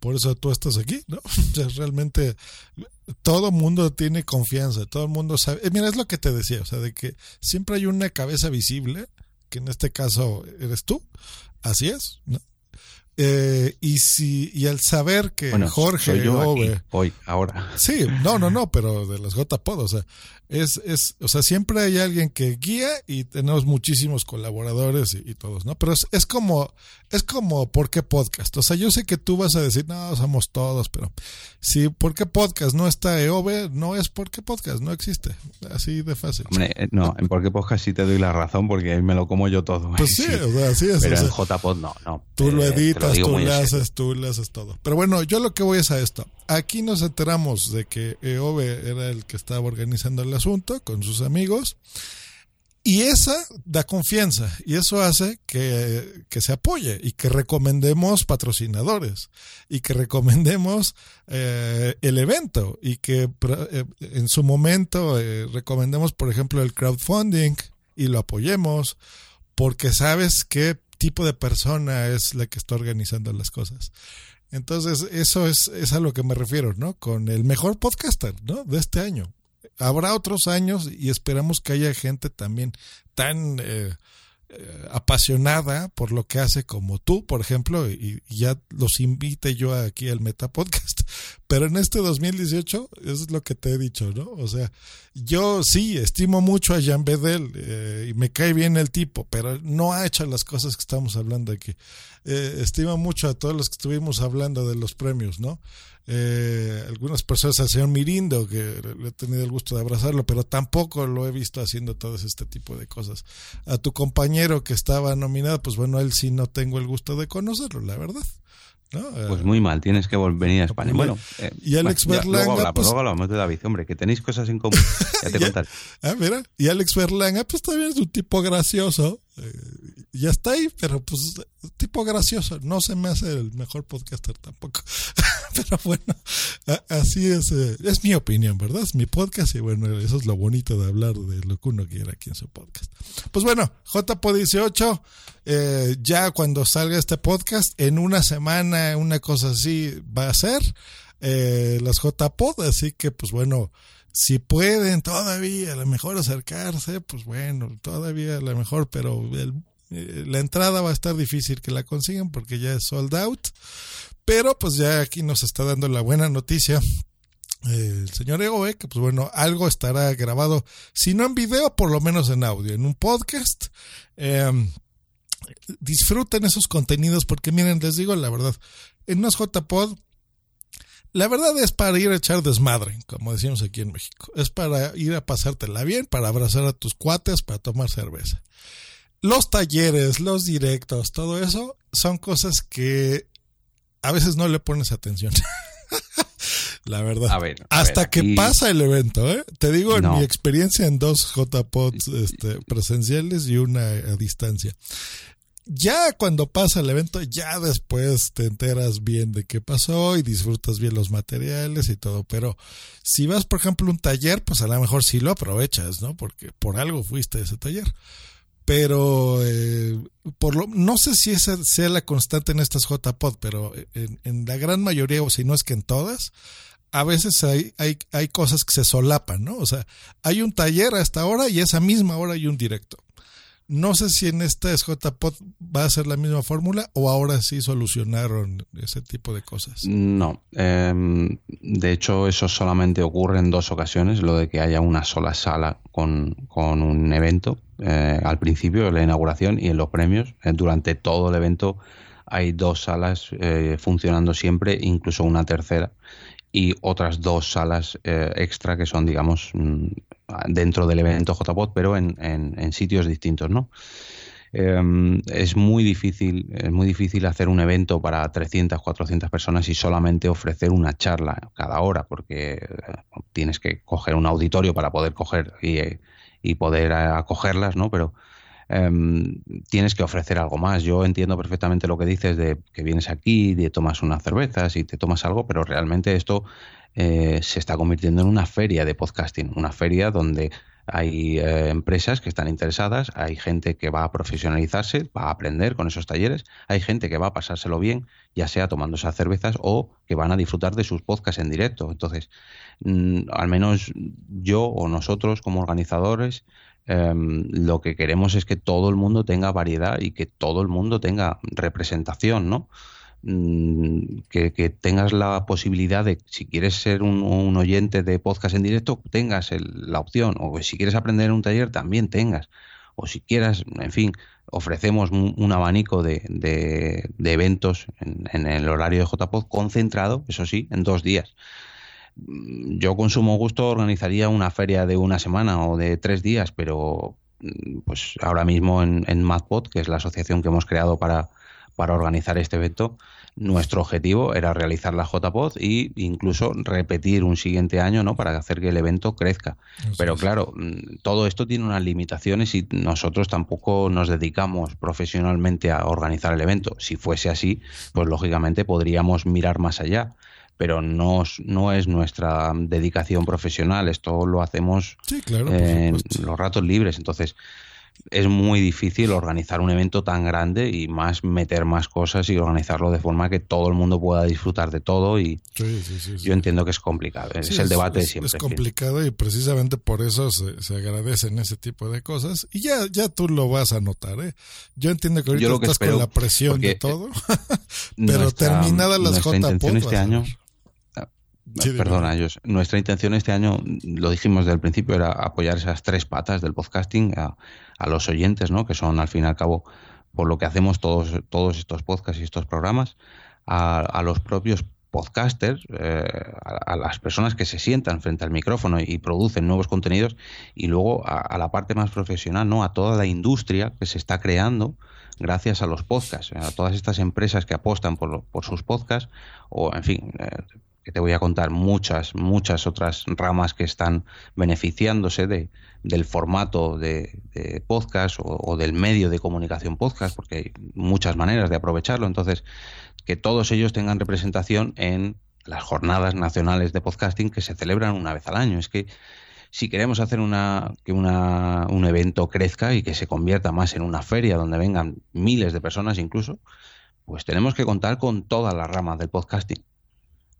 por eso tú estás aquí, ¿no? O sea, realmente todo mundo tiene confianza, todo el mundo sabe. mira, es lo que te decía, o sea, de que siempre hay una cabeza visible, que en este caso eres tú. Así es, ¿no? Eh, y si y al saber que Bueno, Jorge soy yo Ove- aquí, hoy, ahora. Sí, no, no, no, pero de las JPod, o sea, es, es, o sea, siempre hay alguien que guía y tenemos muchísimos colaboradores y, y todos, ¿no? Pero es, es como, es como, ¿por qué podcast? O sea, yo sé que tú vas a decir, no, somos todos, pero si ¿por qué podcast no está EOB? No es ¿por qué podcast? No existe. Así de fácil. Hombre, eh, no, en Porque Podcast sí te doy la razón porque ahí me lo como yo todo. Pues sí, o sea, así es, Pero o en sea, JPod no, no. Tú lo Eh, editas, tú lo en haces, tú le haces todo. Pero bueno, yo lo que voy es a esto. Aquí nos enteramos de que EOB era el que estaba organizando el asunto con sus amigos. Y esa da confianza y eso hace que, que se apoye y que recomendemos patrocinadores y que recomendemos eh, el evento y que eh, en su momento eh, recomendemos, por ejemplo, el crowdfunding y lo apoyemos porque sabes qué tipo de persona es la que está organizando las cosas. Entonces, eso es, es a lo que me refiero, ¿no? Con el mejor podcaster, ¿no? De este año. Habrá otros años y esperamos que haya gente también tan eh, eh, apasionada por lo que hace como tú, por ejemplo, y, ya los invite yo aquí al Meta Podcast. Pero en este 2018, eso es lo que te he dicho, ¿no? O sea, yo sí estimo mucho a Jean Bedel eh, y me cae bien el tipo, pero no ha hecho las cosas que estamos hablando aquí. Eh, estimo mucho a todos los que estuvimos hablando de los premios, ¿no? Eh, algunas personas al señor Mirindo, que le he tenido el gusto de abrazarlo, pero tampoco lo he visto haciendo todo este tipo de cosas. A tu compañero que estaba nominado, pues bueno, él sí no tengo el gusto de conocerlo, la verdad. ¿no? Eh, Pues muy mal, tienes que venir a España. Bueno, eh, Y Alex bueno, Berlanga, luego hablamos, pues- luego hablamos de David, hombre, que tenéis cosas en común. Ya te contaré. Ah, mira, y Alex Berlanga, pues también es un tipo gracioso. Eh, ya está ahí, pero pues tipo gracioso. No se me hace el mejor podcaster tampoco. pero bueno, así es. eh, es mi opinión, ¿verdad? Es mi podcast y bueno, eso es lo bonito de hablar de lo que uno quiere aquí en su podcast. Pues bueno, JPO 18, eh, ya cuando salga este podcast, en una semana, una cosa así va a ser eh, las JPod, así que pues bueno, si pueden todavía a lo mejor acercarse, pues bueno, todavía a lo mejor, pero el- eh, la entrada va a estar difícil que la consigan porque ya es sold out. Pero pues ya aquí nos está dando la buena noticia el señor Egoe, que pues bueno, algo estará grabado, si no en video, por lo menos en audio, en un podcast. Eh, disfruten esos contenidos porque miren, les digo la verdad, en unos JPod la verdad es para ir a echar desmadre, como decimos aquí en México. Es para ir a pasártela bien, para abrazar a tus cuates, para tomar cerveza. Los talleres, los directos, todo eso son cosas que a veces no le pones atención. La verdad. A ver, a Hasta ver, que pasa el evento, ¿eh? Te digo en No. mi experiencia en dos JPOds este, presenciales y una a distancia. Ya cuando pasa el evento, ya después te enteras bien de qué pasó y disfrutas bien los materiales y todo. Pero si vas, por ejemplo, a un taller, pues a lo mejor sí lo aprovechas, ¿no? Porque por algo fuiste a ese taller. Pero eh, por lo, no sé si esa sea la constante en estas JPod, pero en, en la gran mayoría, o si no es que en todas, a veces hay, hay, hay cosas que se solapan, ¿no? O sea, hay un taller a esta hora y esa misma hora hay un directo. No sé si en esta JPod va a ser la misma fórmula o ahora sí solucionaron ese tipo de cosas. No, em, de hecho eso solamente ocurre en dos ocasiones, lo de que haya una sola sala con, con un evento, eh, al principio, en la inauguración y en los premios. Eh, durante todo el evento hay dos salas eh, funcionando siempre, incluso una tercera, y otras dos salas eh, extra que son, digamos, mm, dentro del evento JPOD, pero en, sitios distintos, ¿no? Eh, es muy difícil, es muy difícil hacer un evento para 300, 400 personas y solamente ofrecer una charla cada hora, porque eh, tienes que coger un auditorio para poder coger y, y poder acogerlas, ¿no? Pero em, tienes que ofrecer algo más. Yo entiendo perfectamente lo que dices de que vienes aquí, de tomas unas cervezas y te tomas algo, pero realmente esto eh, se está convirtiendo en una feria de podcasting, una feria donde hay eh, empresas que están interesadas, hay gente que va a profesionalizarse, va a aprender con esos talleres, hay gente que va a pasárselo bien, ya sea tomándose a cervezas o que van a disfrutar de sus podcasts en directo. Entonces, mm, al menos yo o nosotros como organizadores, em, lo que queremos es que todo el mundo tenga variedad y que todo el mundo tenga representación, ¿no? Mm, que, tengas la posibilidad de, si quieres ser un, oyente de podcast en directo, tengas la opción, o si quieres aprender en un taller, también tengas, o si quieras, en fin, ofrecemos un, abanico de, eventos en, el horario de JPod concentrado, eso sí, en dos días. Mm, yo con sumo gusto organizaría una feria de una semana o de tres días, pero mm, pues ahora mismo en, en MadPod, que es la asociación que hemos creado para, para organizar este evento, nuestro objetivo era realizar la JPod e incluso repetir un siguiente año ¿no? para hacer que el evento crezca. Pero claro, mm, todo esto tiene unas limitaciones y nosotros tampoco nos dedicamos profesionalmente a organizar el evento. Si fuese así, pues lógicamente podríamos mirar más allá pero no, no es nuestra dedicación profesional, esto lo hacemos en los ratos libres. Entonces, es muy difícil organizar un evento tan grande y más meter más cosas y organizarlo de forma que todo el mundo pueda disfrutar de todo y yo entiendo que es complicado, es el debate de siempre. Es complicado y precisamente por eso se, agradecen ese tipo de cosas y ya, ya tú lo vas a notar, ¿eh? Yo entiendo que ahorita estás con la presión de todo, pero terminadas las J este año Perdona, ellos. Nuestra intención este año, lo dijimos desde el principio, era apoyar esas tres patas del podcasting a, los oyentes, ¿no? Que son al fin y al cabo por lo que hacemos todos, todos estos podcasts y estos programas, a, los propios podcasters, eh, a, las personas que se sientan frente al micrófono y producen nuevos contenidos, y luego a, la parte más profesional, ¿no? A toda la industria que se está creando gracias a los podcasts, a todas estas empresas que apostan por, por sus podcasts, o en fin, eh, que te voy a contar muchas, muchas otras ramas que están beneficiándose de, del formato de, podcast o, del medio de comunicación podcast, porque hay muchas maneras de aprovecharlo. Entonces, que todos ellos tengan representación en las jornadas nacionales de podcasting que se celebran una vez al año. Es que si queremos hacer una, que una, un evento crezca y que se convierta más en una feria donde vengan miles de personas incluso, pues tenemos que contar con todas las ramas del podcasting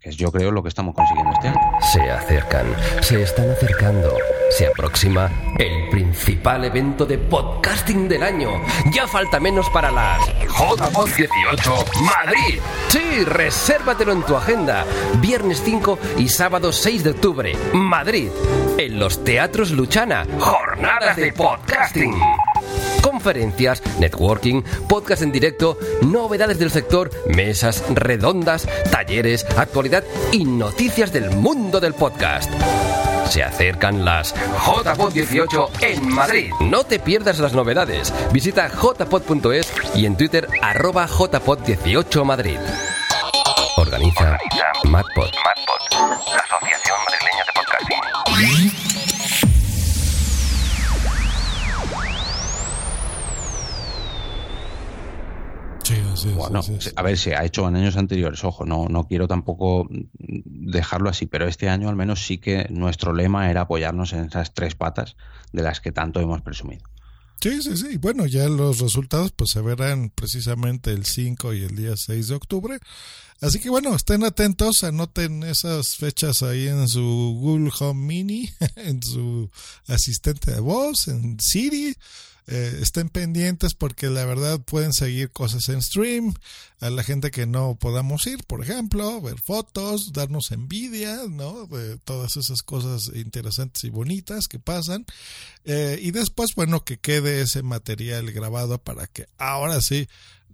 que es yo creo lo que estamos consiguiendo este año. Se acercan, se están acercando, se aproxima el principal evento de podcasting del año. Ya falta menos para las JPod 18 Madrid. Sí, resérvatelo en tu agenda. Viernes 5 y sábado 6 de octubre, Madrid. En los Teatros Luchana, jornadas de podcasting conferencias, networking, podcast en directo, novedades del sector, mesas redondas, talleres, actualidad y noticias del mundo del podcast. Se acercan las JPod 18 en Madrid. No te pierdas las novedades. Visita jpod.es y en Twitter arroba jpod 18 Madrid. Organiza, MadPod. la Asociación Madrileña de Podcasting. Bueno, a ver, se ha hecho en años anteriores, ojo, no, no quiero tampoco dejarlo así, pero este año al menos sí que nuestro lema era apoyarnos en esas tres patas de las que tanto hemos presumido. Sí, sí, sí. Bueno, ya los resultados pues se verán precisamente el 5 y el día 6 de octubre. Así que bueno, estén atentos, anoten esas fechas ahí en su Google Home Mini, en su asistente de voz, en Siri eh, estén pendientes porque la verdad pueden seguir cosas en stream. A la gente que no podamos ir, por ejemplo, ver fotos, darnos envidia, ¿no? De todas esas cosas interesantes y bonitas que pasan. Eh, y después, bueno, que quede ese material grabado para que ahora sí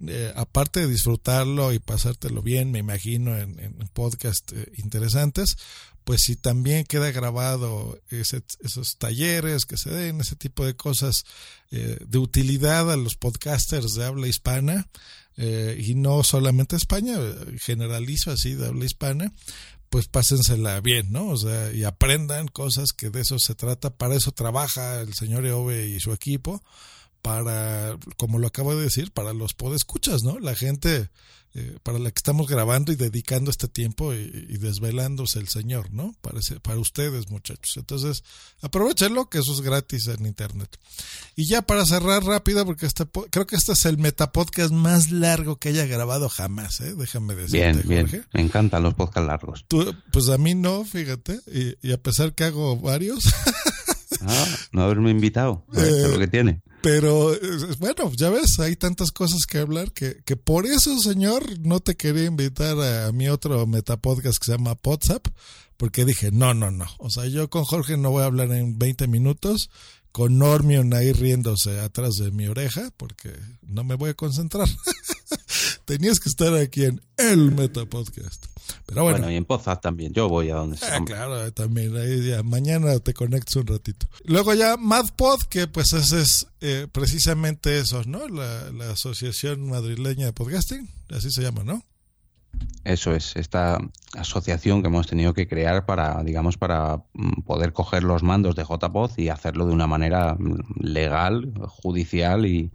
eh, aparte de disfrutarlo y pasártelo bien, me imagino, en, en podcast interesantes, pues si también queda grabado esos talleres que se den, ese tipo de cosas eh, de utilidad a los podcasters de habla hispana, eh, y no solamente España, generalizo así de habla hispana, pues pásensela bien, ¿no? O sea, y aprendan cosas que de eso se trata, para eso trabaja el señor Eove y su equipo, para, como lo acabo de decir, para los podescuchas, ¿no? La gente eh, para la que estamos grabando y dedicando este tiempo y, y desvelándose el Señor, ¿no? Para, ese- para ustedes, muchachos. Entonces, aprovechenlo, que eso es gratis en Internet. Y ya para cerrar rápido, porque este, creo que este es el metapodcast más largo que haya grabado jamás, ¿eh? Déjame decirte, Bien, bien. Me encantan los podcasts largos. Tú- pues a mí no, fíjate, y, y a pesar que hago varios, Ah, no haberme invitado. A ver, ¿qué es lo que tiene? Pero eh, bueno, ya ves, hay tantas cosas que hablar que, que por eso, señor, no te quería invitar a, mi otro metapodcast que se llama WhatsApp, porque dije, no, no, no, o sea, yo con Jorge no voy a hablar en 20 minutos, con Normion ahí riéndose atrás de mi oreja, porque no me voy a concentrar. Tenías que estar aquí en el metapodcast. Pero bueno, Bueno, y en Podzap también. Yo voy a donde sea. Ah, claro, también. Ahí ya, mañana te conectas un ratito. Luego ya MadPod, que pues ese es eh, precisamente eso, ¿no? La, la Asociación Madrileña de Podcasting, así se llama, ¿no? Eso es, esta asociación que hemos tenido que crear para, digamos, para mm, poder coger los mandos de JPod y hacerlo de una manera mm, legal, judicial y,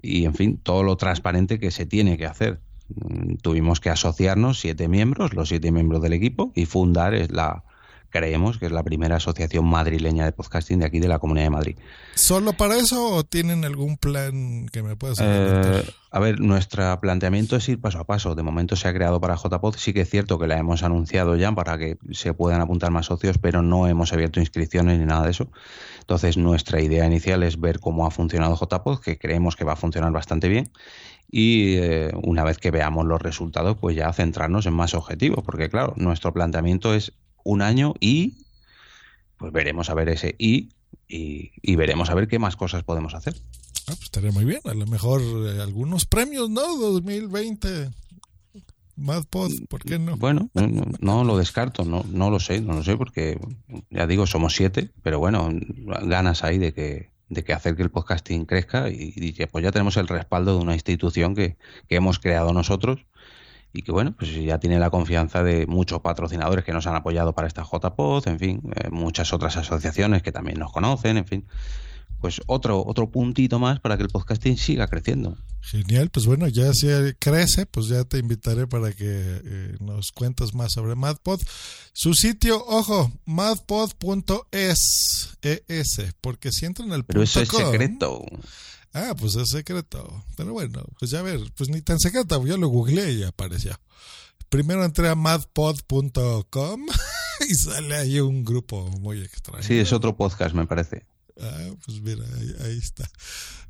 y, en fin, todo lo transparente que se tiene que hacer. Mm, Tuvimos que asociarnos siete miembros, los siete miembros del equipo, y fundar es la, creemos que es la primera asociación madrileña de podcasting de aquí de la Comunidad de Madrid. ¿Solo para eso o tienen algún plan que me puedas Eh, a ver, nuestro planteamiento es ir paso a paso. De momento se ha creado para JPod. Sí que es cierto que la hemos anunciado ya para que se puedan apuntar más socios, pero no hemos abierto inscripciones ni nada de eso. Entonces, nuestra idea inicial es ver cómo ha funcionado JPod, que creemos que va a funcionar bastante bien. Y eh, una vez que veamos los resultados, pues ya centrarnos en más objetivos. Porque, claro, nuestro planteamiento es un año y pues veremos a ver ese y y, y veremos a ver qué más cosas podemos hacer. Ah, pues estaría muy bien. A lo mejor eh, algunos premios, ¿no? 2020. MadPod, ¿por qué no? Bueno, no, no- no lo descarto, no, no lo sé, no lo sé, porque ya digo, somos siete, pero bueno, ganas ahí de que, de que hacer que el podcasting crezca y, que pues ya tenemos el respaldo de una institución que, que hemos creado nosotros y que bueno, pues ya tiene la confianza de muchos patrocinadores que nos han apoyado para esta JPod, en fin, eh, muchas otras asociaciones que también nos conocen, en fin. Pues otro, otro puntito más para que el podcasting siga creciendo. Genial, pues bueno, ya si crece, pues ya te invitaré para que eh, nos cuentes más sobre MadPod. Su sitio, ojo, madpod.es, ES, porque si entran al Pero eso es secreto. Ah, pues es secreto. Pero bueno, pues ya ver, pues ni tan secreto, yo lo googleé y apareció. Primero entré a madpod.com y sale ahí un grupo muy extraño. Sí, es otro podcast, me parece. Ah, pues mira, ahí, ahí está.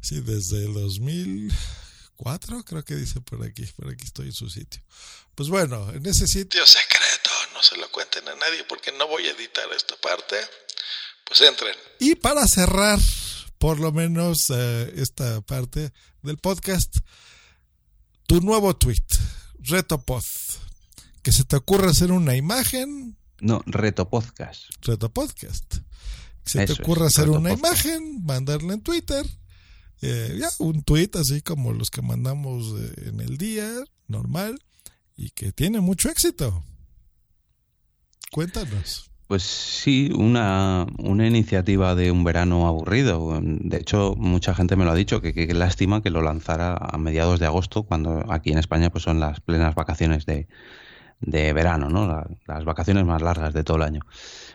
Sí, desde el 2004 creo que dice por aquí, por aquí estoy en su sitio. Pues bueno, en ese sitio... secreto, no se lo cuenten a nadie porque no voy a editar esta parte. Pues entren. Y para cerrar, por lo menos eh, esta parte del podcast, tu nuevo tweet, Reto Pod, que se te ocurra hacer una imagen, No, Reto Podcast. Reto Podcast. Se Eso te es, ocurra hacer una imagen, mandarla en Twitter, eh, ya un tweet así como los que mandamos eh, en el día, normal, y que tiene mucho éxito. Cuéntanos. Pues sí, una, una iniciativa de un verano aburrido. De hecho, mucha gente me lo ha dicho, que qué lástima que lo lanzara a mediados de agosto, cuando aquí en España pues son las plenas vacaciones de, de verano, ¿no? La- las vacaciones más largas de todo el año.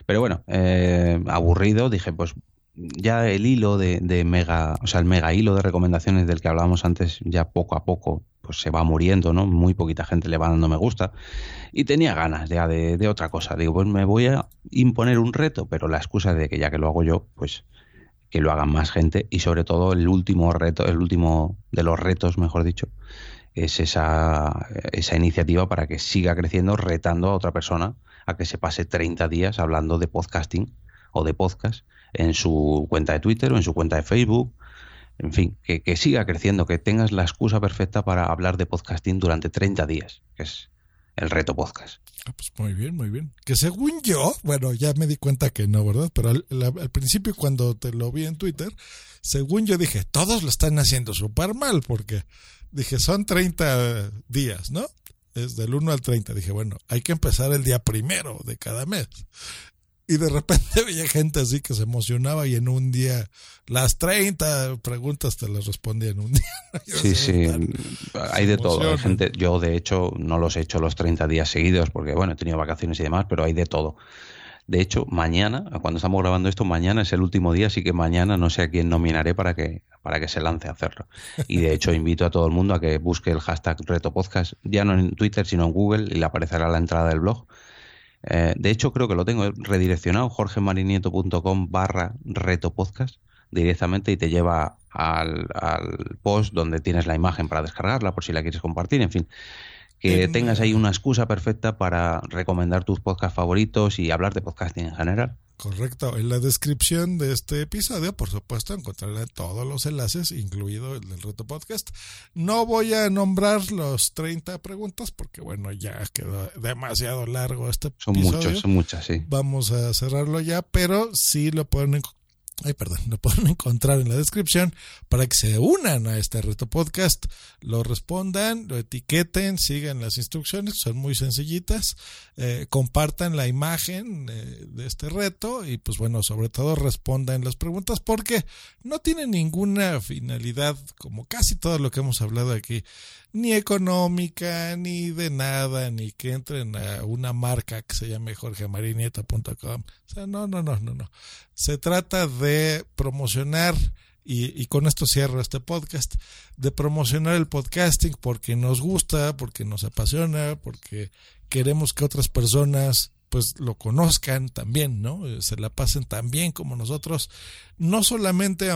Pero bueno, eh, aburrido, dije, pues ya el hilo de, de mega, o sea, el mega hilo de recomendaciones del que hablábamos antes, ya poco a poco, pues se va muriendo, ¿no? Muy poquita gente le va dando me gusta. Y tenía ganas ya de, de otra cosa. Digo, pues me voy a imponer un reto, pero la excusa de que ya que lo hago yo, pues que lo hagan más gente. Y sobre todo el último reto, el último de los retos, mejor dicho, es esa, esa iniciativa para que siga creciendo, retando a otra persona a que se pase 30 días hablando de podcasting o de podcast en su cuenta de Twitter o en su cuenta de Facebook. En fin, que, siga creciendo, que tengas la excusa perfecta para hablar de podcasting durante 30 días, que es el reto podcast. Ah, pues muy bien, muy bien. Que según yo, bueno, ya me di cuenta que no, ¿verdad? Pero al, al- al principio cuando te lo vi en Twitter, según yo dije, todos lo están haciendo súper mal, porque dije, son 30 días, ¿no? Es del 1 al 30. Dije, bueno, hay que empezar el día primero de cada mes. y de repente veía gente así que se emocionaba y en un día las 30 preguntas te las respondía en un día. Sí, sí, hay de todo. Hay gente, yo de hecho no los he hecho los 30 días seguidos porque bueno, he tenido vacaciones y demás, pero hay de todo. De hecho, mañana, cuando estamos grabando esto, mañana es el último día, así que mañana no sé a quién nominaré para que, para que se lance a hacerlo. Y de hecho, invito a todo el mundo a que busque el hashtag Reto Podcast, ya no en Twitter, sino en Google, y le aparecerá la entrada del blog. Eh, de hecho, creo que lo tengo redireccionado, jorgemarinieto.com barra Reto Podcast, directamente y te lleva al, al post donde tienes la imagen para descargarla, por si la quieres compartir, en fin que tengas ahí una excusa perfecta para recomendar tus podcasts favoritos y hablar de podcasting en general. Correcto. En la descripción de este episodio, por supuesto, encontrarán todos los enlaces, incluido el del reto podcast. No voy a nombrar los 30 preguntas porque, bueno, ya quedó demasiado largo este episodio. Son muchos, son muchas, sí. Vamos a cerrarlo ya, pero sí lo pueden ay, perdón, lo pueden encontrar en la descripción para que se unan a este reto podcast, lo respondan, lo etiqueten, sigan las instrucciones, son muy sencillitas, eh, compartan la imagen eh, de este reto y pues bueno, sobre todo respondan las preguntas porque no tiene ninguna finalidad, como casi todo lo que hemos hablado aquí, ni económica, ni de nada, ni que entren a una marca que se llame jorgemarinieto.com. O sea, no, no, no, no, no. Se trata de promocionar, y, y, con esto cierro este podcast, de promocionar el podcasting porque nos gusta, porque nos apasiona, porque queremos que otras personas pues lo conozcan también, ¿no? Se la pasen tan bien como nosotros, no solamente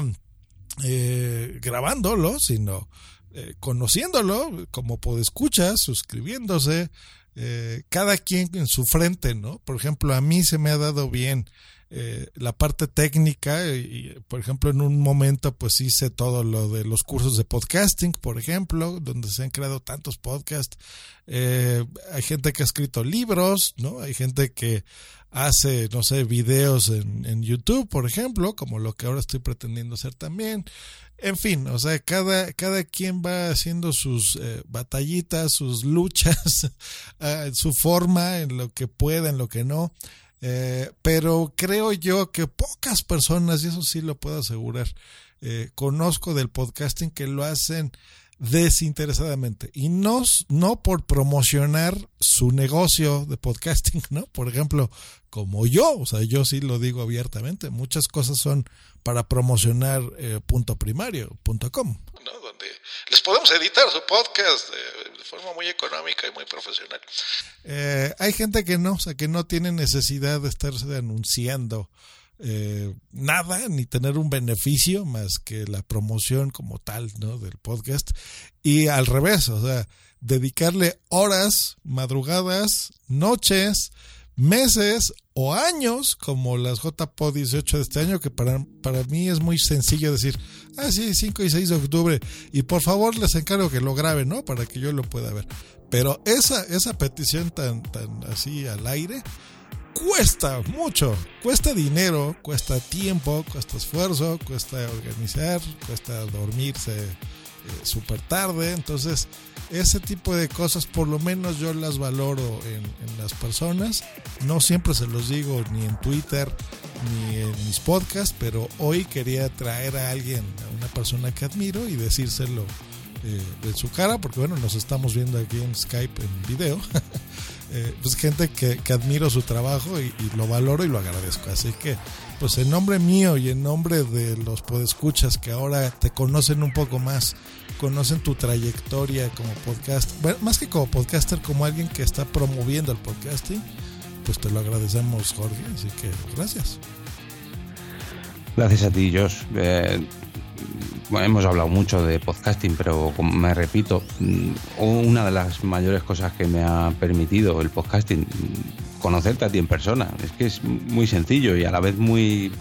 eh, grabándolo, sino eh, conociéndolo como podescuchas, suscribiéndose, eh, cada quien en su frente, ¿no? Por ejemplo, a mí se me ha dado bien eh, la parte técnica y, por ejemplo, en un momento pues hice todo lo de los cursos de podcasting, por ejemplo, donde se han creado tantos podcasts. hay gente que ha escrito libros, ¿no? Hay gente que hace, no sé, videos en, en YouTube, por ejemplo, como lo que ahora estoy pretendiendo hacer también. En fin, o sea, cada, cada quien va haciendo sus eh, batallitas, sus luchas, en su forma, en lo que puede, en lo que no. Eh, pero creo yo que pocas personas, y eso sí lo puedo asegurar, eh, conozco del podcasting que lo hacen desinteresadamente y no, no por promocionar su negocio de podcasting, ¿no? Por ejemplo, como yo, o sea, yo sí lo digo abiertamente, muchas cosas son para promocionar eh, punto primario, punto com. ¿no? Donde les podemos editar su podcast de, forma muy económica y muy profesional. Eh, hay gente que no, o sea, que no tiene necesidad de estarse anunciando eh, nada ni tener un beneficio más que la promoción como tal ¿no? del podcast y al revés, o sea, dedicarle horas, madrugadas, noches, meses o años como las JPO 18 de este año, que para, para mí es muy sencillo decir, ah, sí, 5 y 6 de octubre, y por favor les encargo que lo graben, ¿no? Para que yo lo pueda ver. Pero esa, esa petición tan, tan así al aire, cuesta mucho, cuesta dinero, cuesta tiempo, cuesta esfuerzo, cuesta organizar, cuesta dormirse eh, súper tarde, entonces ese tipo de cosas por lo menos yo las valoro en, las personas, no siempre se los digo ni en Twitter ni en mis podcasts, pero hoy quería traer a alguien, a una persona que admiro y decírselo eh, de su cara, porque bueno, nos estamos viendo aquí en Skype en video. Eh, pues gente que, que, admiro su trabajo y, lo valoro y lo agradezco. Así que, pues en nombre mío y en nombre de los podescuchas que ahora te conocen un poco más, conocen tu trayectoria como podcast, bueno, más que como podcaster, como alguien que está promoviendo el podcasting, pues te lo agradecemos, Jorge. Así que gracias. Gracias a ti, Josh. Eh, hemos hablado mucho de podcasting, pero como me repito, una de las mayores cosas que me ha permitido el podcasting, conocerte a ti en persona, es que es muy sencillo y a la vez muy,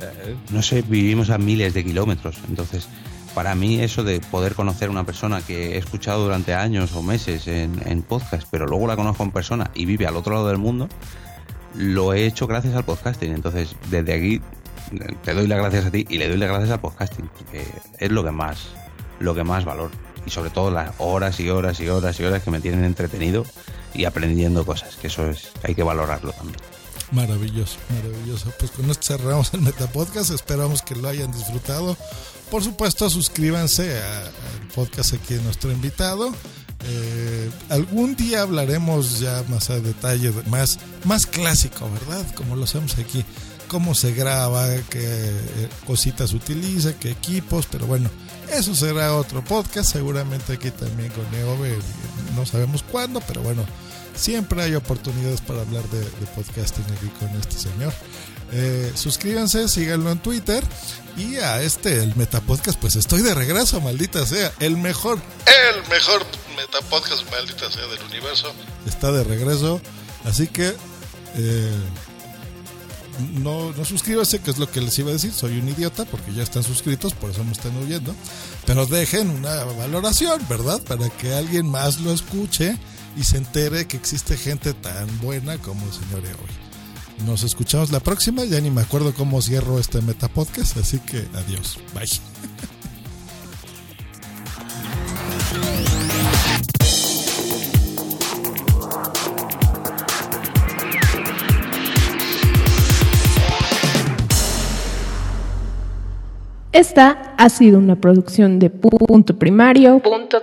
eh, no sé, vivimos a miles de kilómetros, entonces para mí eso de poder conocer a una persona que he escuchado durante años o meses en, en podcast, pero luego la conozco en persona y vive al otro lado del mundo, lo he hecho gracias al podcasting, entonces desde aquí te doy las gracias a ti y le doy las gracias al podcasting, que es lo que más, lo que más valor. Y sobre todo las horas y horas y horas y horas que me tienen entretenido y aprendiendo cosas, que eso es, hay que valorarlo también. Maravilloso, maravilloso. Pues con esto cerramos el Metapodcast. Esperamos que lo hayan disfrutado. Por supuesto, suscríbanse al podcast aquí de nuestro invitado. Eh, algún día hablaremos ya más a detalle, de- más, más clásico, ¿verdad? Como lo hacemos aquí. Cómo se graba, qué eh, cositas utiliza, qué equipos, pero bueno, eso será otro podcast. Seguramente aquí también con Neove, no sabemos cuándo, pero bueno, siempre hay oportunidades para hablar de, de podcasting aquí con este señor. Eh, suscríbanse, síganlo en Twitter. Y a este, el Metapodcast, pues estoy de regreso, maldita sea. El mejor, El mejor metapodcast, maldita sea, del universo. está de regreso. Así que eh, no, no suscríbanse, que es lo que les iba a decir. Soy un idiota porque ya están suscritos, por eso me están oyendo. Pero dejen una valoración, ¿verdad? Para que alguien más lo escuche y se entere que existe gente tan buena como el señor hoy. Nos escuchamos la próxima. Ya ni me acuerdo cómo cierro este metapodcast, así que adiós. Bye. Esta ha sido una producción de puntoprimario.com. Punto.